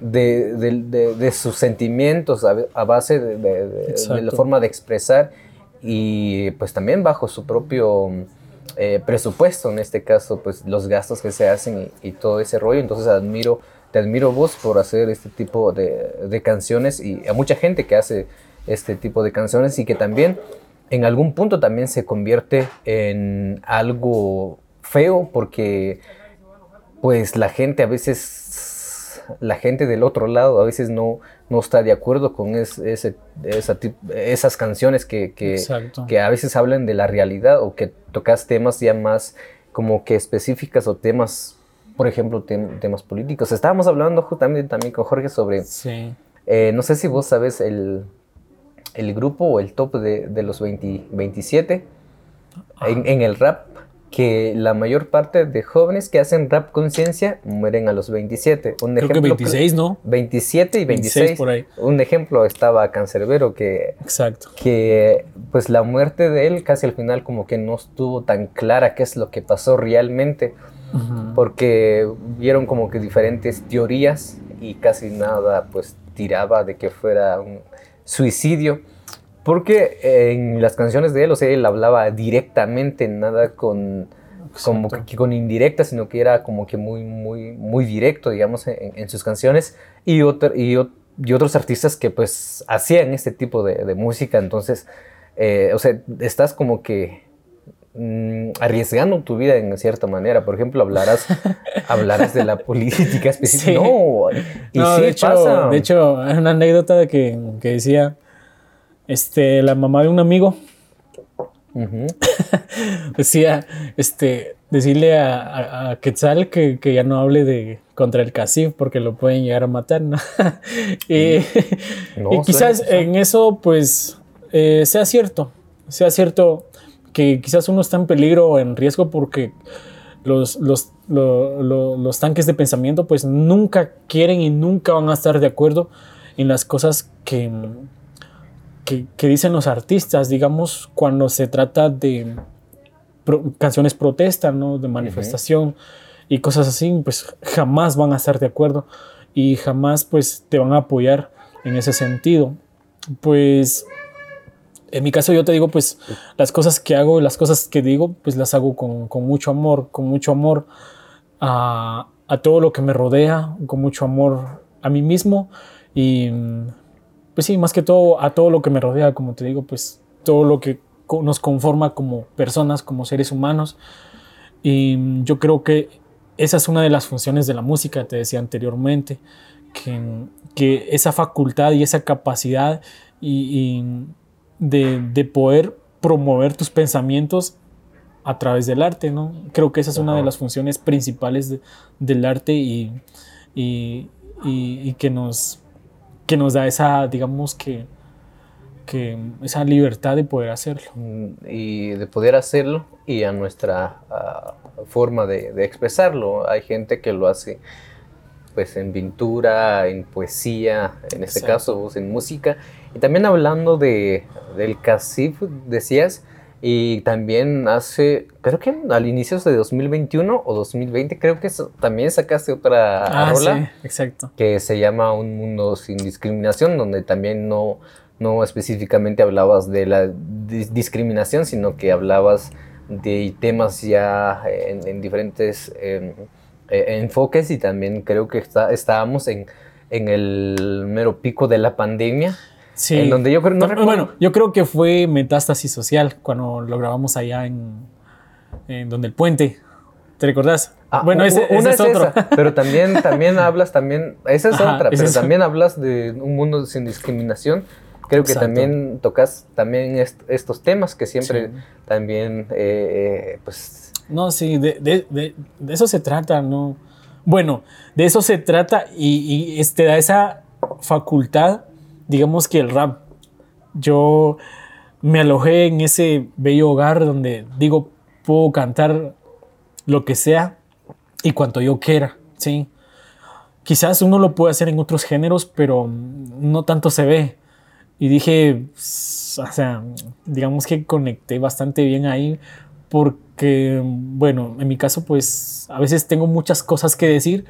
de, sus sentimientos a, base de, la forma de expresar y pues también bajo su propio eh, presupuesto, en este caso, pues los gastos que se hacen y, todo ese rollo. Entonces admiro, te admiro vos por hacer este tipo de, canciones y a mucha gente que hace este tipo de canciones y que también en algún punto también se convierte en algo feo porque pues la gente a veces la gente del otro lado a veces no, no está de acuerdo con ese, esas canciones que, que, a veces hablan de la realidad o que tocas temas ya más como que específicas o temas, por ejemplo, temas políticos. Estábamos hablando justamente también con Jorge sobre, eh, no sé si vos sabes el, el grupo o el top de, los 27 en, en el rap que la mayor parte de jóvenes que hacen rap conciencia mueren a los 27. Un Creo ejemplo, que 26, ¿no? 27 y 26. por ahí. Un ejemplo estaba Cancerbero que... Exacto. Que pues la muerte de él casi al final como que no estuvo tan clara qué es lo que pasó realmente. Porque vieron como que diferentes teorías y casi nada pues tiraba de que fuera un suicidio. Porque en las canciones de él, o sea, él hablaba directamente, nada con, como que, con indirecta, sino que era como que muy, muy, muy directo, digamos, en, sus canciones. Y, otro, y, otros artistas que pues hacían este tipo de, música. Entonces, eh, o sea, estás como que mm, arriesgando tu vida en cierta manera. Por ejemplo, hablarás, *laughs* hablarás de la política *laughs* específica. No, y sí de hecho, pasa. De hecho, hay una anécdota que, que decía este, la mamá de un amigo *laughs* decía, este, decirle a, Quetzal que, ya no hable de contra el CACIF porque lo pueden llegar a matar, ¿no? y, quizás en eso, pues, eh, sea cierto, sea cierto que quizás uno está en peligro o en riesgo porque los, los, los tanques de pensamiento, pues, nunca quieren y nunca van a estar de acuerdo en las cosas que que, dicen los artistas, digamos, cuando se trata de canciones protesta, ¿no? De manifestación y cosas así, pues jamás van a estar de acuerdo y jamás pues te van a apoyar en ese sentido. Pues en mi caso yo te digo, pues las cosas que hago, las cosas que digo, pues las hago con, con mucho amor, con mucho amor a, a, todo lo que me rodea, con mucho amor a mí mismo y pues sí, más que todo a todo lo que me rodea, como te digo, pues todo lo que nos conforma como personas, como seres humanos. Y yo creo que esa es una de las funciones de la música, te decía anteriormente, que, que esa facultad y esa capacidad y, de, de, poder promover tus pensamientos a través del arte, ¿no? Creo que esa es una de las funciones principales del arte y, y, y que nos que nos da esa, digamos que, que esa libertad de poder hacerlo. Mm, y de poder hacerlo y a nuestra forma de, de, expresarlo. Hay gente que lo hace pues en pintura, en poesía, en este caso en música. Y también hablando de, del CACIF, decías, y también hace, creo que al inicio de 2021 o 2020, creo que también sacaste otra ah, rola. Sí, exacto. Que se llama Un Mundo Sin Discriminación, donde también no, no específicamente hablabas de la discriminación, sino que hablabas de temas ya en, diferentes em, e, enfoques y también creo que está, estábamos en, en el mero pico de la pandemia Sí. En donde yo creo, no, bueno, yo creo que fue Metástasis Social cuando lo grabamos allá en, en donde el puente. ¿Te recordás? Ah, bueno, ese, es, otro. pero también, también *laughs* hablas también, esa es otra, pero también hablas de un mundo sin discriminación. Creo que también tocas también estos temas que siempre también, eh, eh, pues... No, sí, de, de, de, de, eso se trata, ¿no? Bueno, de eso se trata y, y este, da esa facultad digamos que el rap, yo me alojé en ese bello hogar donde digo, puedo cantar lo que sea y cuanto yo quiera, ¿sí? Quizás uno lo puede hacer en otros géneros, pero no tanto se ve. Y dije, o sea, digamos que conecté bastante bien ahí porque, bueno, en mi caso, pues a veces tengo muchas cosas que decir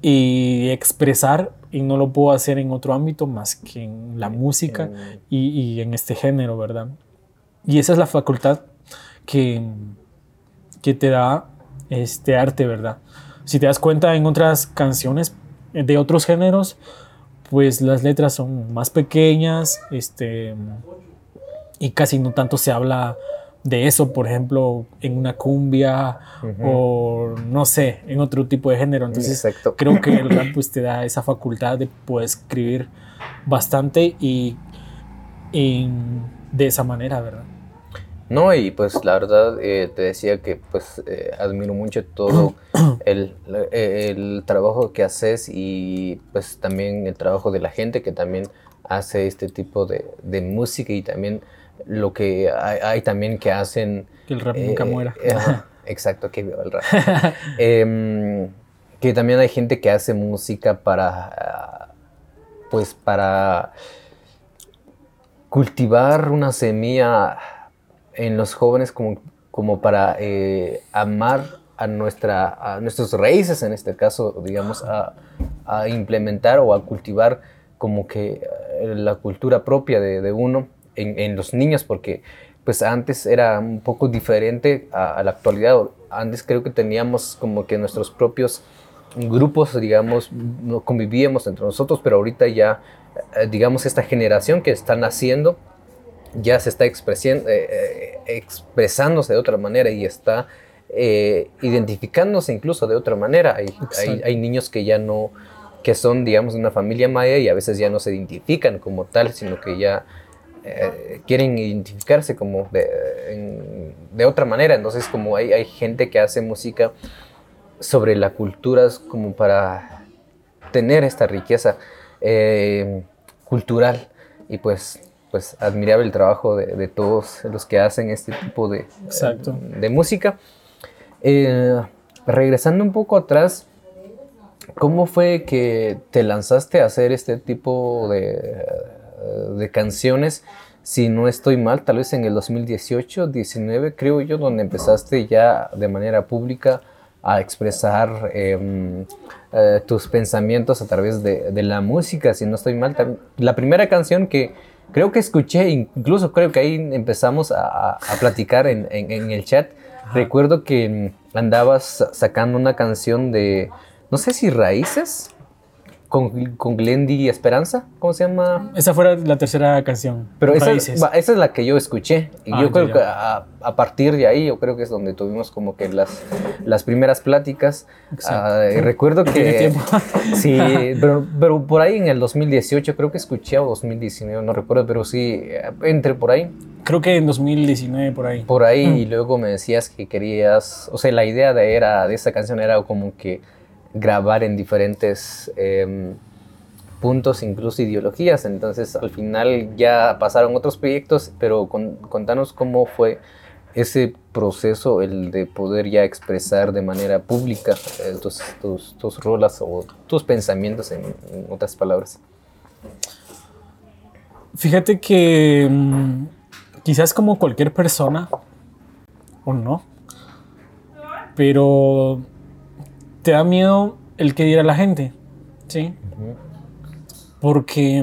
y expresar y no lo puedo hacer en otro ámbito más que en la música y, en este género, ¿verdad? Y esa es la facultad que, que te da este arte, ¿verdad? Si te das cuenta en otras canciones de otros géneros, pues las letras son más pequeñas, este, y casi no tanto se habla de eso, por ejemplo, en una cumbia o no sé, en otro tipo de género. Entonces, creo que el rap pues, te da esa facultad de poder escribir bastante y, de esa manera, ¿verdad? No, y pues la verdad eh, te decía que pues eh, admiro mucho todo *clears throat* el, el, trabajo que haces y pues también el trabajo de la gente que también hace este tipo de, de música y también lo que hay, también que hacen... Que el rap nunca eh, muera. Eh, *laughs* exacto, que viva el rap. Em, que también hay gente que hace música para, pues para cultivar una semilla en los jóvenes como, como para eh, amar a, nuestra, a nuestras raíces, en este caso, digamos, a, a implementar o a cultivar como que la cultura propia de, de uno en, los niños, porque pues antes era un poco diferente a, la actualidad. Antes creo que teníamos como que nuestros propios grupos, digamos, no convivíamos entre nosotros, pero ahorita ya, eh, digamos, esta generación que está naciendo ya se está eh, eh, expresándose de otra manera y está identificándose incluso de otra manera. Hay, hay, hay, niños que ya no, que son, digamos, de una familia maya y a veces ya no se identifican como tal, sino que ya eh, quieren identificarse como de, de, otra manera. Entonces, como hay, hay, gente que hace música sobre la cultura como para tener esta riqueza eh, cultural y pues pues admirable el trabajo de, de, todos los que hacen este tipo de, de música. Eh, regresando un poco atrás, ¿cómo fue que te lanzaste a hacer este tipo de, de canciones, si no estoy mal, tal vez en el 2018, 19, creo yo, donde empezaste ya de manera pública a expresar em, eh, tus pensamientos a través de, la música, si no estoy mal. La primera canción que creo que escuché, incluso creo que ahí empezamos a, platicar en, el chat, recuerdo que andabas sacando una canción de, no sé si Raíces con, con Glendy Esperanza, ¿cómo se llama? Esa fue la tercera canción. Pero esa, esa, es la que yo escuché. Y ah, yo creo que a, a, partir de ahí, yo creo que es donde tuvimos como que las, las primeras pláticas. Uh, recuerdo *laughs* que... *laughs* sí, *laughs* pero, pero, por ahí en el 2018 creo que escuché o 2019, no recuerdo, pero sí, entre por ahí. Creo que en 2019 por ahí. Por ahí, mm. y luego me decías que querías, o sea, la idea de, era, de esa canción era como que grabar en diferentes em, puntos, incluso ideologías. Entonces al final ya pasaron otros proyectos, pero contanos cómo fue ese proceso, el de poder ya expresar de manera pública eh, tus, tus, rolas o tus pensamientos, en, otras palabras. Fíjate que mm, quizás como cualquier persona, o no, pero te da miedo el que dirá la gente, ¿sí? Porque,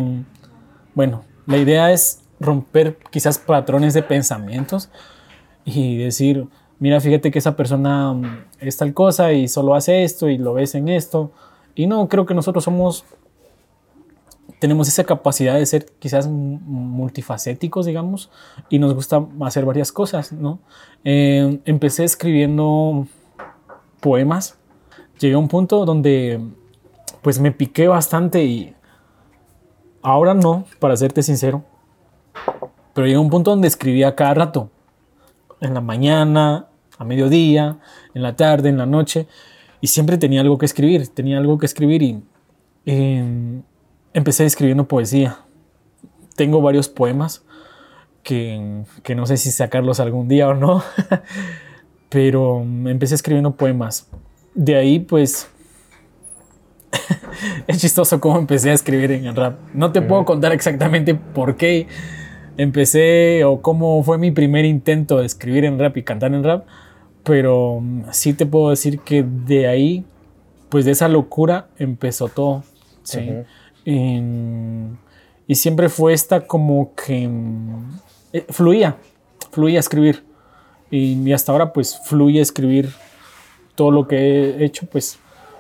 bueno, la idea es romper quizás patrones de pensamientos y decir, mira, fíjate que esa persona mm, es tal cosa y solo hace esto y lo ves en esto. Y no, creo que nosotros somos, tenemos esa capacidad de ser quizás multifacéticos, digamos, y nos gusta hacer varias cosas, ¿no? Eh, empecé escribiendo poemas, llegué a un punto donde pues me piqué bastante y ahora no, para serte sincero, pero llegué a un punto donde escribía cada rato en la mañana, a mediodía, en la tarde, en la noche, y siempre tenía algo que escribir, tenía algo que escribir y em, empecé escribiendo poesía. Tengo varios poemas que, que no sé si sacarlos algún día o no, *laughs* pero empecé escribiendo poemas. De ahí pues *laughs* es chistoso cómo empecé a escribir en el rap. No te puedo contar exactamente por qué empecé o cómo fue mi primer intento de escribir en rap y cantar en rap, pero mm, sí te puedo decir que de ahí, pues de esa locura empezó todo, ¿sí? y siempre fue esta como que mm, eh, fluía, fluía a escribir. Y, y, hasta ahora pues fluye a escribir todo lo que he hecho, pues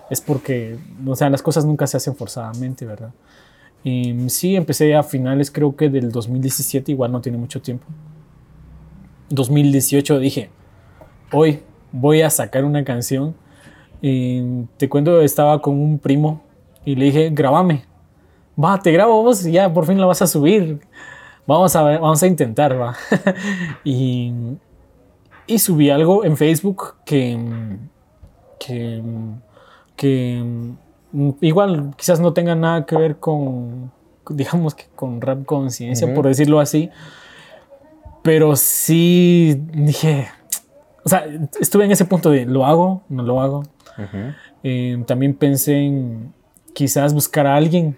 es porque, o sea, las cosas nunca se hacen forzadamente, ¿verdad? Y sí, empecé a finales creo que del 2017, igual no tiene mucho tiempo. 2018 dije, hoy voy a sacar una canción. Y te cuento, estaba con un primo y le dije, grabame. Va, te grabo vos ya por fin la vas a subir. Vamos a ver, vamos a intentar, va. *laughs* y, y subí algo en Facebook que, que, que Mm, igual quizás no tenga nada que ver con, digamos que con rap conciencia, por decirlo así, pero sí dije, o sea, estuve en ese punto de, ¿lo hago? ¿No lo hago? Eh, también pensé en quizás buscar a alguien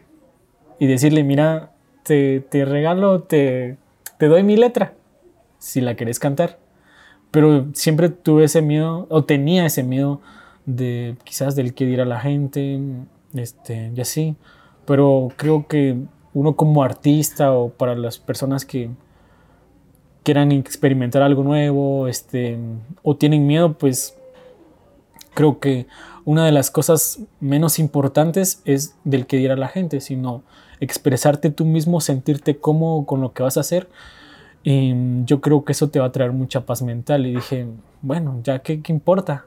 y decirle, mira, te, te regalo, te, te doy mi letra, si la querés cantar. Pero siempre tuve ese miedo, o tenía ese miedo de quizás del que dirá la gente, este, y así. Pero creo que uno como artista o para las personas que quieran experimentar algo nuevo, este, o tienen miedo, pues creo que una de las cosas menos importantes es del que dirá la gente, sino expresarte tú mismo, sentirte cómodo con lo que vas a hacer. Y yo creo que eso te va a traer mucha paz mental. Y dije, bueno, ya qué, qué importa,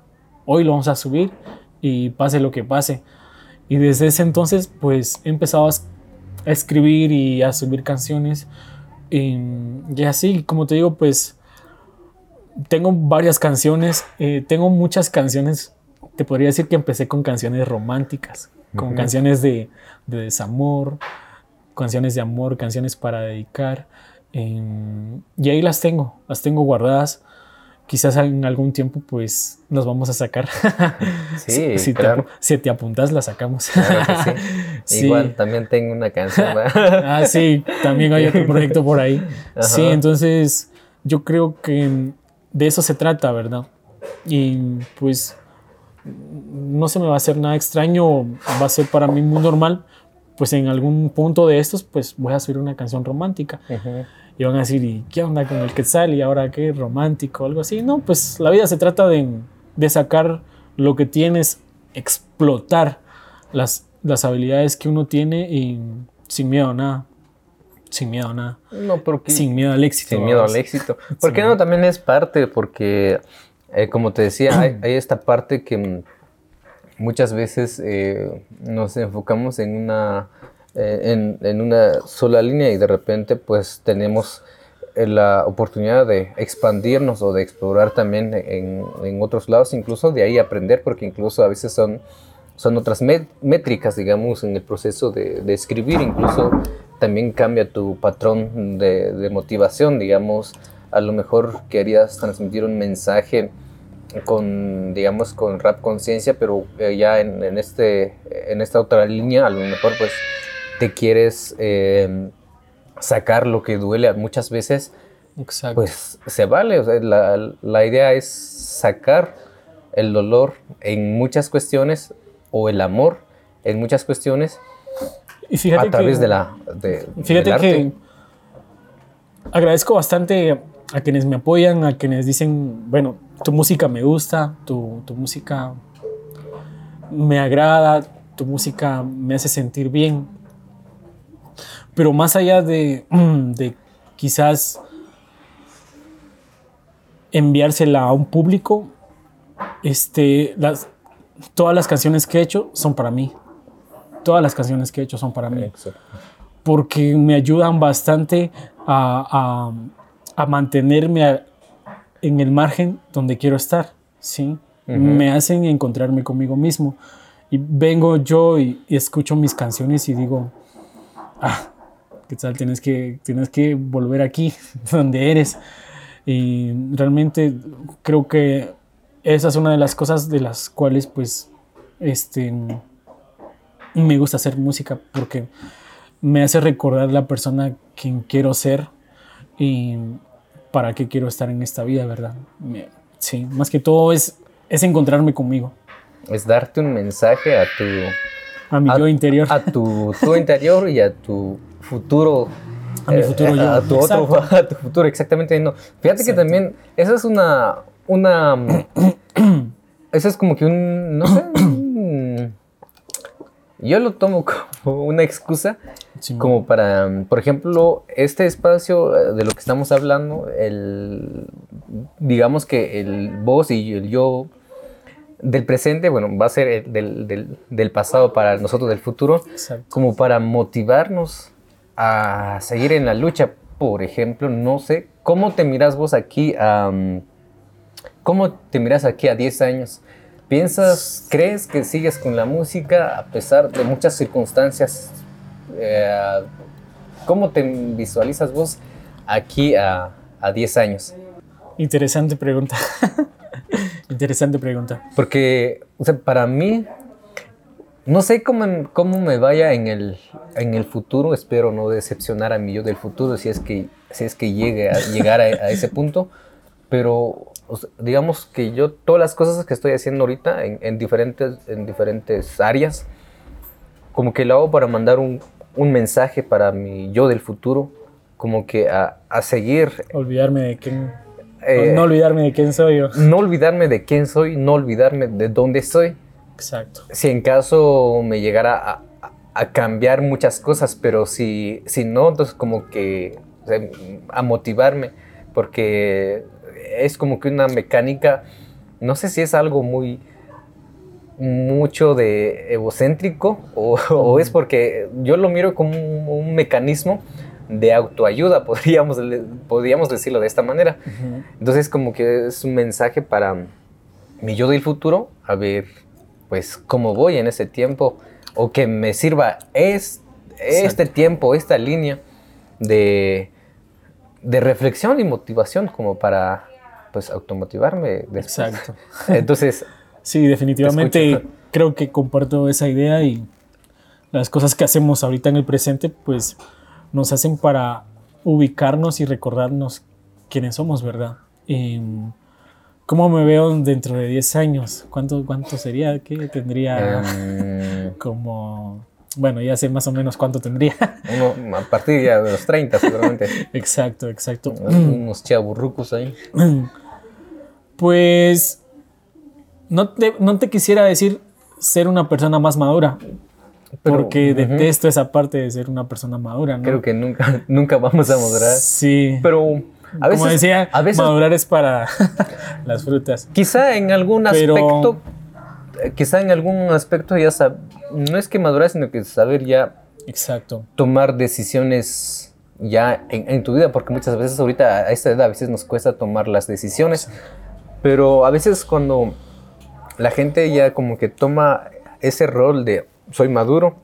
hoy lo vamos a subir y pase lo que pase. Y desde ese entonces pues he empezado a escribir y a subir canciones. Y, así, como te digo, pues tengo varias canciones, eh, tengo muchas canciones, te podría decir que empecé con canciones románticas, con canciones de, desamor, canciones de amor, canciones para dedicar. y ahí las tengo, las tengo guardadas quizás en algún tiempo pues nos vamos a sacar. *laughs* Sí, si, claro. te, si te apuntas la sacamos. Claro *laughs* sí. Igual también tengo una canción. *laughs* ah, sí, también hay otro proyecto por ahí. Sí, entonces yo creo que de eso se trata, ¿verdad? Y pues no se me va a hacer nada extraño, va a ser para mí muy normal, pues en algún punto de estos pues voy a subir una canción romántica y van a decir, ¿y qué onda con el Quetzal? ¿Y ahora qué? ¿Romántico? Algo así. No, pues la vida se trata de, de sacar lo que tienes, explotar las, las habilidades que uno tiene y sin miedo a nada. Sin miedo a nada. No, porque... Sin miedo al éxito. Sin miedo al éxito. *laughs* Porque no, también es parte, porque, eh, como te decía, *clears throat* hay, esta parte que muchas veces eh, nos enfocamos en una eh, en, una sola línea y de repente pues tenemos eh, la oportunidad de expandirnos o de explorar también en, otros lados, incluso de ahí aprender, porque incluso a veces son, son otras métricas, digamos, en el proceso de, escribir, incluso también cambia tu patrón de, motivación, digamos, a lo mejor querías transmitir un mensaje con, digamos, con rap conciencia, pero eh, ya en, este, en esta otra línea, a lo mejor pues te quieres eh, sacar lo que duele muchas veces, Exacto. pues se vale, o sea, la, la idea es sacar el dolor en muchas cuestiones o el amor en muchas cuestiones y fíjate a través que, de la de, fíjate del que agradezco bastante a quienes me apoyan, a quienes dicen, bueno, tu música me gusta, tu, tu música me agrada, tu música me hace sentir bien. Pero más allá de, *clears throat* de quizás enviársela a un público, este, las, todas las canciones que he hecho son para mí. Todas las canciones que he hecho son para mí. Exacto. Porque me ayudan bastante a, a, a mantenerme a- en el margen donde quiero estar. ¿sí? Me hacen encontrarme conmigo mismo. Y vengo yo y, y escucho mis canciones y digo, ah, *laughs* ¿qué tal? Tienes que, tienes que volver aquí, *laughs* donde eres. Y realmente creo que esa es una de las cosas de las cuales pues este me gusta hacer música porque me hace recordar la persona quien quiero ser y para qué quiero estar en esta vida, ¿verdad? Sí, más que todo es, es encontrarme conmigo, Es darte un mensaje a tu a mi a, yo interior. a tu, interior y a tu futuro. A mi eh, futuro yo, A tu otro, *laughs* a tu futuro, exactamente. No. Fíjate que también, esa es una, una, mm, *coughs* eso es como que un, no sé, *coughs* yo lo tomo como una excusa, Sí, como para, mm, por ejemplo, este espacio eh, de lo que estamos hablando, el, digamos que el vos y el yo del presente, bueno, va a ser el del, del, del pasado para nosotros del futuro, Exacto. como para motivarnos a seguir en la lucha. Por ejemplo, no sé, ¿cómo te miras vos aquí a... mm, ¿Cómo te miras aquí a 10 años? ¿Piensas, crees que sigues con la música a pesar de muchas circunstancias? Eh, ¿Cómo te visualizas vos aquí a, a 10 años? Interesante pregunta. *laughs* Interesante pregunta. Porque, o sea, para mí, no sé cómo, cómo me vaya en el, en el futuro. Espero no decepcionar a mi yo del futuro si es que, si es que llegue a llegar a, a ese punto. Pero o sea, digamos que yo, todas las cosas que estoy haciendo ahorita en, en diferentes, en diferentes áreas, como que lo hago para mandar un, un mensaje para mi yo del futuro. Como que a, a seguir. Olvidarme de quién. Eh, no olvidarme de quién soy yo. no olvidarme de quién soy, no olvidarme de dónde estoy. Exacto. si en caso me llegara a, cambiar muchas cosas, pero si, si no, entonces como que o sea, a motivarme, porque es como que una mecánica, no sé si es algo muy mucho de egocéntrico o, *laughs* o es porque yo lo miro como un, un mecanismo de autoayuda, *laughs* podríamos, podríamos decirlo de esta manera. Entonces como que es un mensaje para mi yo del futuro, a ver pues cómo voy en ese tiempo o que me sirva es, este tiempo, esta línea de, de reflexión y motivación como para pues automotivarme. después. Exacto. *laughs* Entonces, Sí, definitivamente creo que comparto esa idea y las cosas que hacemos ahorita en el presente pues nos hacen para ubicarnos y recordarnos quiénes somos, ¿verdad? Y, ¿Cómo me veo dentro de 10 años? ¿Cuánto, cuánto sería? ¿Qué tendría? em, *laughs* Como, bueno, ya sé más o menos cuánto tendría. *laughs* uno, a partir ya de los 30 seguramente, *laughs* exacto, exacto. unos chaburrucos ahí. *clears throat* Pues no te, no te quisiera decir ser una persona más madura, Pero, porque detesto esa parte de ser una persona madura, ¿no? Creo que nunca, *laughs* nunca vamos a madurar. Sí. Pero a veces, Como decía, a veces madurar es para *laughs* las frutas. Quizá en algún Pero- aspecto, eh, quizá en algún aspecto ya sab- no es que madurar, sino que saber ya Exacto. tomar decisiones ya en, en tu vida, porque muchas veces ahorita a esta edad a veces nos cuesta tomar las decisiones, pero a veces cuando la gente ya como que toma ese rol de soy maduro,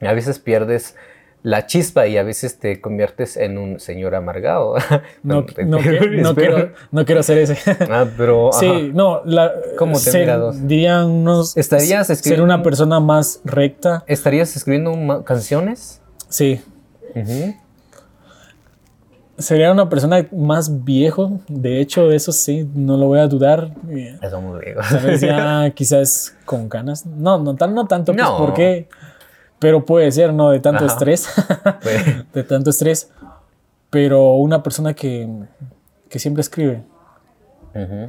a veces pierdes la chispa y a veces te conviertes en un señor amargado. *laughs* No, no, no, quiero, no quiero ser ese. *laughs* Ah, pero... Sí, no, la, ¿Cómo te ser, dirían unos... ¿Estarías Ser una persona más recta. ¿Estarías escribiendo canciones? Sí. Ujú. Sería una persona más viejo. De hecho, eso sí, no lo voy a dudar. Eh, Eso muy ya *laughs* quizás con ganas. No, no, tan, no tanto, pues, No. porque... Pero puede ser, ¿no? De tanto Ajá. estrés. *laughs* Pues, *laughs* de tanto estrés. Pero una persona que, que siempre escribe.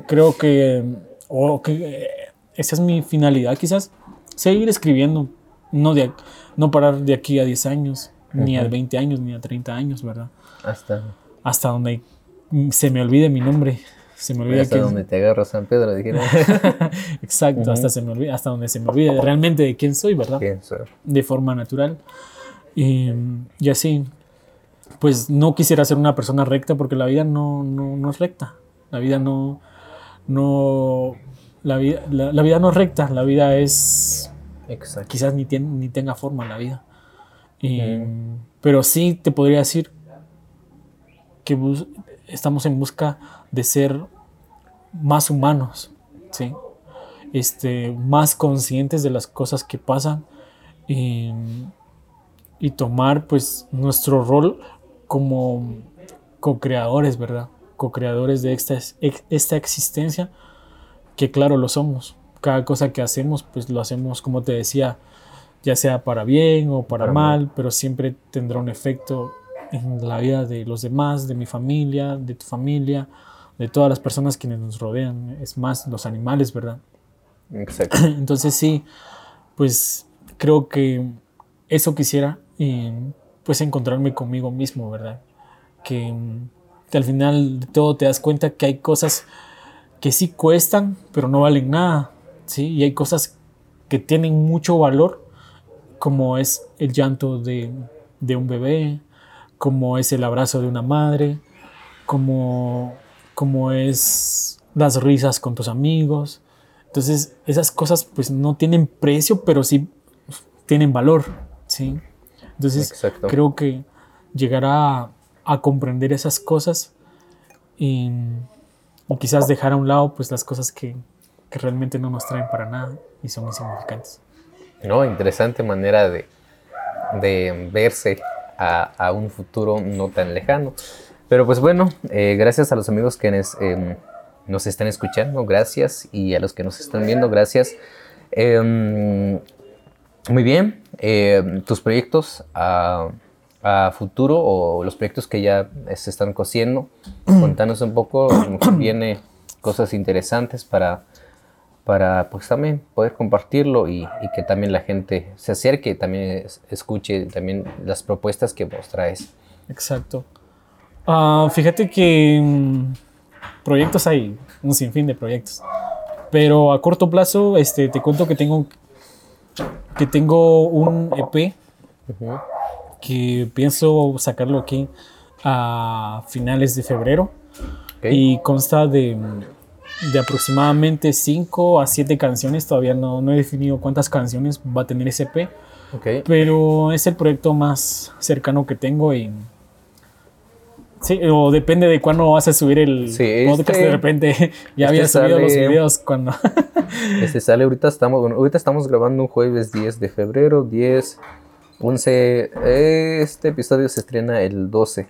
Creo que, o que eh, esa es mi finalidad, quizás, seguir escribiendo, no, de, no parar de aquí a 10 años, ni a 20 años, ni a 30 años, ¿verdad? Hasta, Hasta donde se me olvide mi nombre, se me olvide hasta que... donde te agarra San Pedro, dijeron. *laughs* Exacto, hasta, se me olvide, hasta donde se me olvide realmente de quién soy, ¿verdad? De forma natural. Y, y así, pues no quisiera ser una persona recta porque la vida no, no, no es recta. La vida no, no, la vida, la, la vida no es recta, la vida es, Exacto. quizás ni, tien- ni tenga forma la vida. Y, Pero sí te podría decir que bus- estamos en busca de ser más humanos, ¿sí? este, más conscientes de las cosas que pasan y, y tomar pues nuestro rol como co-creadores, ¿verdad? Co-creadores de esta, esta existencia, que claro lo somos. Cada cosa que hacemos pues lo hacemos como te decía, ya sea para bien o para Para mal, pero siempre tendrá un efecto en la vida de los demás, de mi familia, de tu familia, de todas las personas quienes nos rodean, es más, los animales, ¿verdad? Exacto. *clears throat* Entonces sí, pues creo que eso quisiera y pues encontrarme conmigo mismo, ¿verdad? Que, que al final de todo te das cuenta que hay cosas que sí cuestan, pero no valen nada, ¿sí? Y hay cosas que tienen mucho valor, como es el llanto de, de un bebé, como es el abrazo de una madre, como, como es las risas con tus amigos. Entonces, esas cosas pues no tienen precio, pero sí tienen valor, ¿sí? Entonces, Exacto. creo que llegar a, a comprender esas cosas y, y quizás dejar a un lado pues las cosas que, que realmente no nos traen para nada y son insignificantes. No, interesante manera de, de verse a, a un futuro no tan lejano. Pero pues bueno, eh, gracias a los amigos que nos, em, nos están escuchando, gracias. Y a los que nos están viendo, gracias. Em, muy bien, em, tus proyectos a, a futuro o los proyectos que ya se están cosiendo, *clears throat* contanos un poco, viene cosas interesantes para para pues también poder compartirlo y, y que también la gente se acerque, también es- escuche también las propuestas que vos traes. Exacto. Ah, fíjate que mm, proyectos hay, un sinfín de proyectos. Pero a corto plazo, este, te cuento que tengo, que tengo un EP que pienso sacarlo aquí a finales de febrero y consta de, de aproximadamente 5 a 7 canciones. Todavía no, no he definido cuántas canciones va a tener ese EP pero es el proyecto más cercano que tengo y sí o depende de cuándo vas a subir el Sí, podcast este- de repente *laughs* ya este había subido los videos cuando *laughs* Este sale ahorita, estamos, bueno, ahorita estamos grabando un jueves 10 de febrero, 10, 11, eh, este episodio se estrena el 12.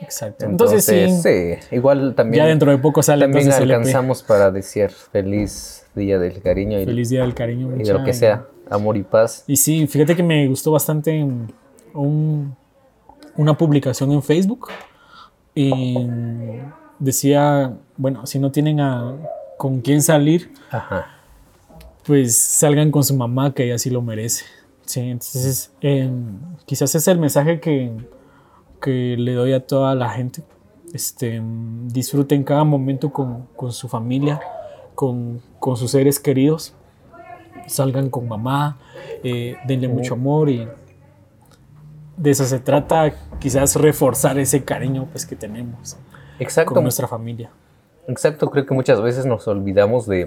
Exacto entonces, Entonces, sí, sí, igual también, ya dentro de poco sale también entonces EP. alcanzamos para decir feliz día del cariño y, feliz día del cariño y de lo que sea, amor y paz. y sí fíjate que me gustó bastante un- una publicación en Facebook y decía bueno si no tienen a con quién salir Ajá. pues salgan con su mamá, que ella sí lo merece. Sí, entonces em, quizás es el mensaje que, que le doy a toda la gente. Este, disfruten cada momento con, con su familia, con, con sus seres queridos. Salgan con mamá, eh, denle mucho amor y de eso se trata, quizás reforzar ese cariño pues, que tenemos Exacto. con nuestra familia. Exacto, creo que muchas veces nos olvidamos de,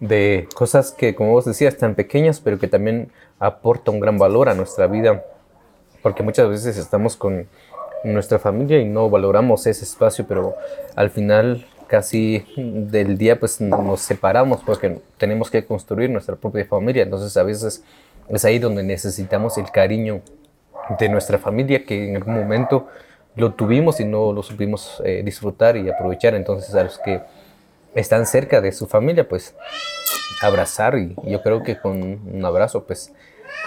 de cosas que, como vos decías, tan pequeñas, pero que también aporta un gran valor a nuestra vida, porque muchas veces estamos con nuestra familia y no valoramos ese espacio, pero al final casi del día pues nos separamos porque tenemos que construir nuestra propia familia, entonces a veces es ahí donde necesitamos el cariño de nuestra familia que en algún momento lo tuvimos y no lo supimos eh, disfrutar y aprovechar, entonces a los que están cerca de su familia pues abrazar y yo creo que con un abrazo pues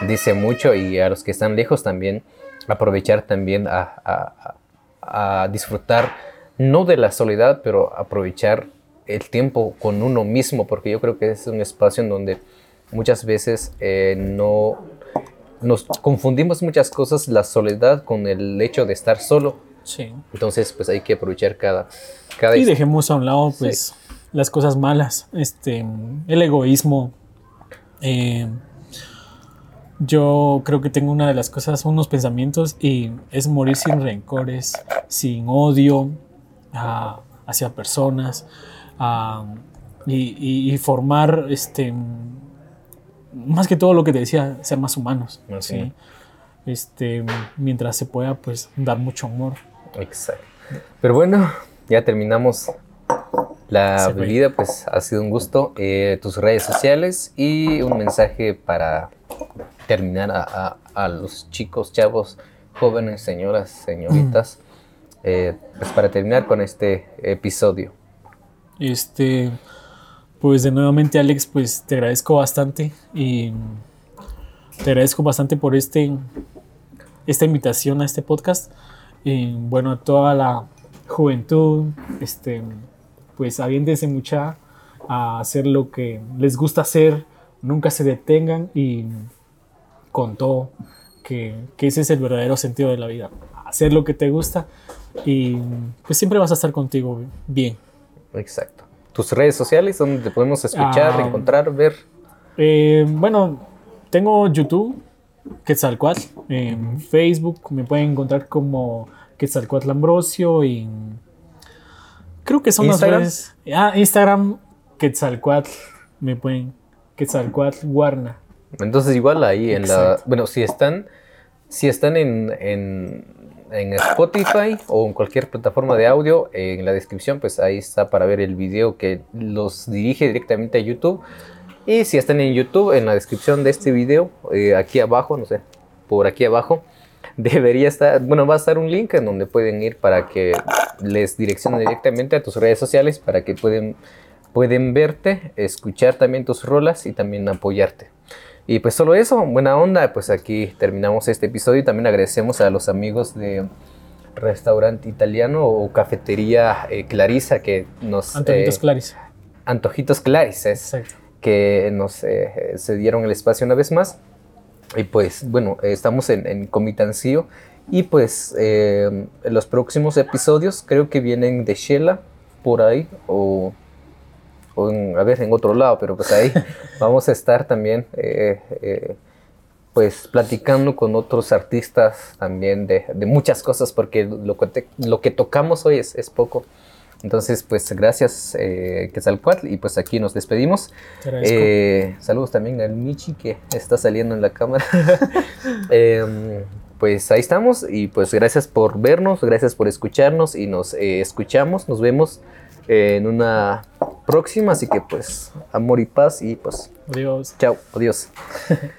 dice mucho y a los que están lejos también aprovechar también a, disfrutar, no de la soledad, pero aprovechar el tiempo con uno mismo, porque yo creo que es un espacio en donde muchas veces eh, no nos confundimos muchas cosas, la soledad con el hecho de estar solo. Sí. Entonces, pues hay que aprovechar cada... cada y dejemos a un lado, pues, las cosas malas, este, el egoísmo. Eh, yo creo que tengo una de las cosas, unos pensamientos y es morir sin rencores, sin odio hacia personas y, formar, este, más que todo lo que te decía, ser más humanos. ¿sí? Este, mientras se pueda, pues dar mucho amor. Exacto. Pero bueno, ya terminamos la vida, pues ha sido un gusto. Eh, tus redes sociales y un mensaje para terminar a, los chicos, chavos, jóvenes, señoras, señoritas, eh, pues para terminar con este episodio. Este, pues de nuevamente Alex, pues te agradezco bastante y te agradezco bastante por este, esta invitación a este podcast. Y bueno, a toda la juventud, este, pues aviéntense mucha a hacer lo que les gusta hacer, nunca se detengan y contó que, que ese es el verdadero sentido de la vida. Hacer lo que te gusta y pues siempre vas a estar contigo bien. Exacto. ¿Tus redes sociales donde te podemos escuchar, ah, encontrar, ver? Eh, bueno, tengo YouTube, Quetzalcoatl, en Facebook me pueden encontrar como Quetzalcoatl Ambrosio y creo que son ¿Instagram? las redes. Ah, Instagram, Quetzalcoatl, me pueden, Quetzalcoatl Guarna. Entonces igual ahí en la... Bueno, si están, si están en, en, en, Spotify o en cualquier plataforma de audio, en la descripción pues ahí está para ver el video que los dirige directamente a YouTube. Y si están en YouTube, en la descripción de este video, eh, aquí abajo, no sé, por aquí abajo, *laughs* debería estar, bueno, va a estar un link en donde pueden ir para que les direccionen directamente a tus redes sociales para que pueden, pueden verte, escuchar también tus rolas y también apoyarte. Y pues solo eso, buena onda, pues aquí terminamos este episodio y también agradecemos a los amigos de restaurante italiano o cafetería eh, Clarisa que nos... Antojitos eh, Clarisa. Antojitos Clarisa, que nos eh, se dieron el espacio una vez más. Y pues bueno, estamos en, en Comitancillo y pues en los próximos episodios creo que vienen de Shela por ahí o a ver, en otro lado, pero pues ahí *laughs* vamos a estar también, eh, eh, pues platicando con otros artistas también de, muchas cosas, porque lo que, lo que tocamos hoy es, es poco. Entonces, pues gracias, eh, Quetzalcoatl, y pues aquí nos despedimos. Eh, saludos también al Michi que está saliendo en la cámara. *laughs* *laughs* Em, pues ahí estamos, y pues gracias por vernos, gracias por escucharnos, y nos escuchamos, nos vemos en una próxima. Así que pues amor y paz y pues... Adiós. Chao, adiós. *laughs*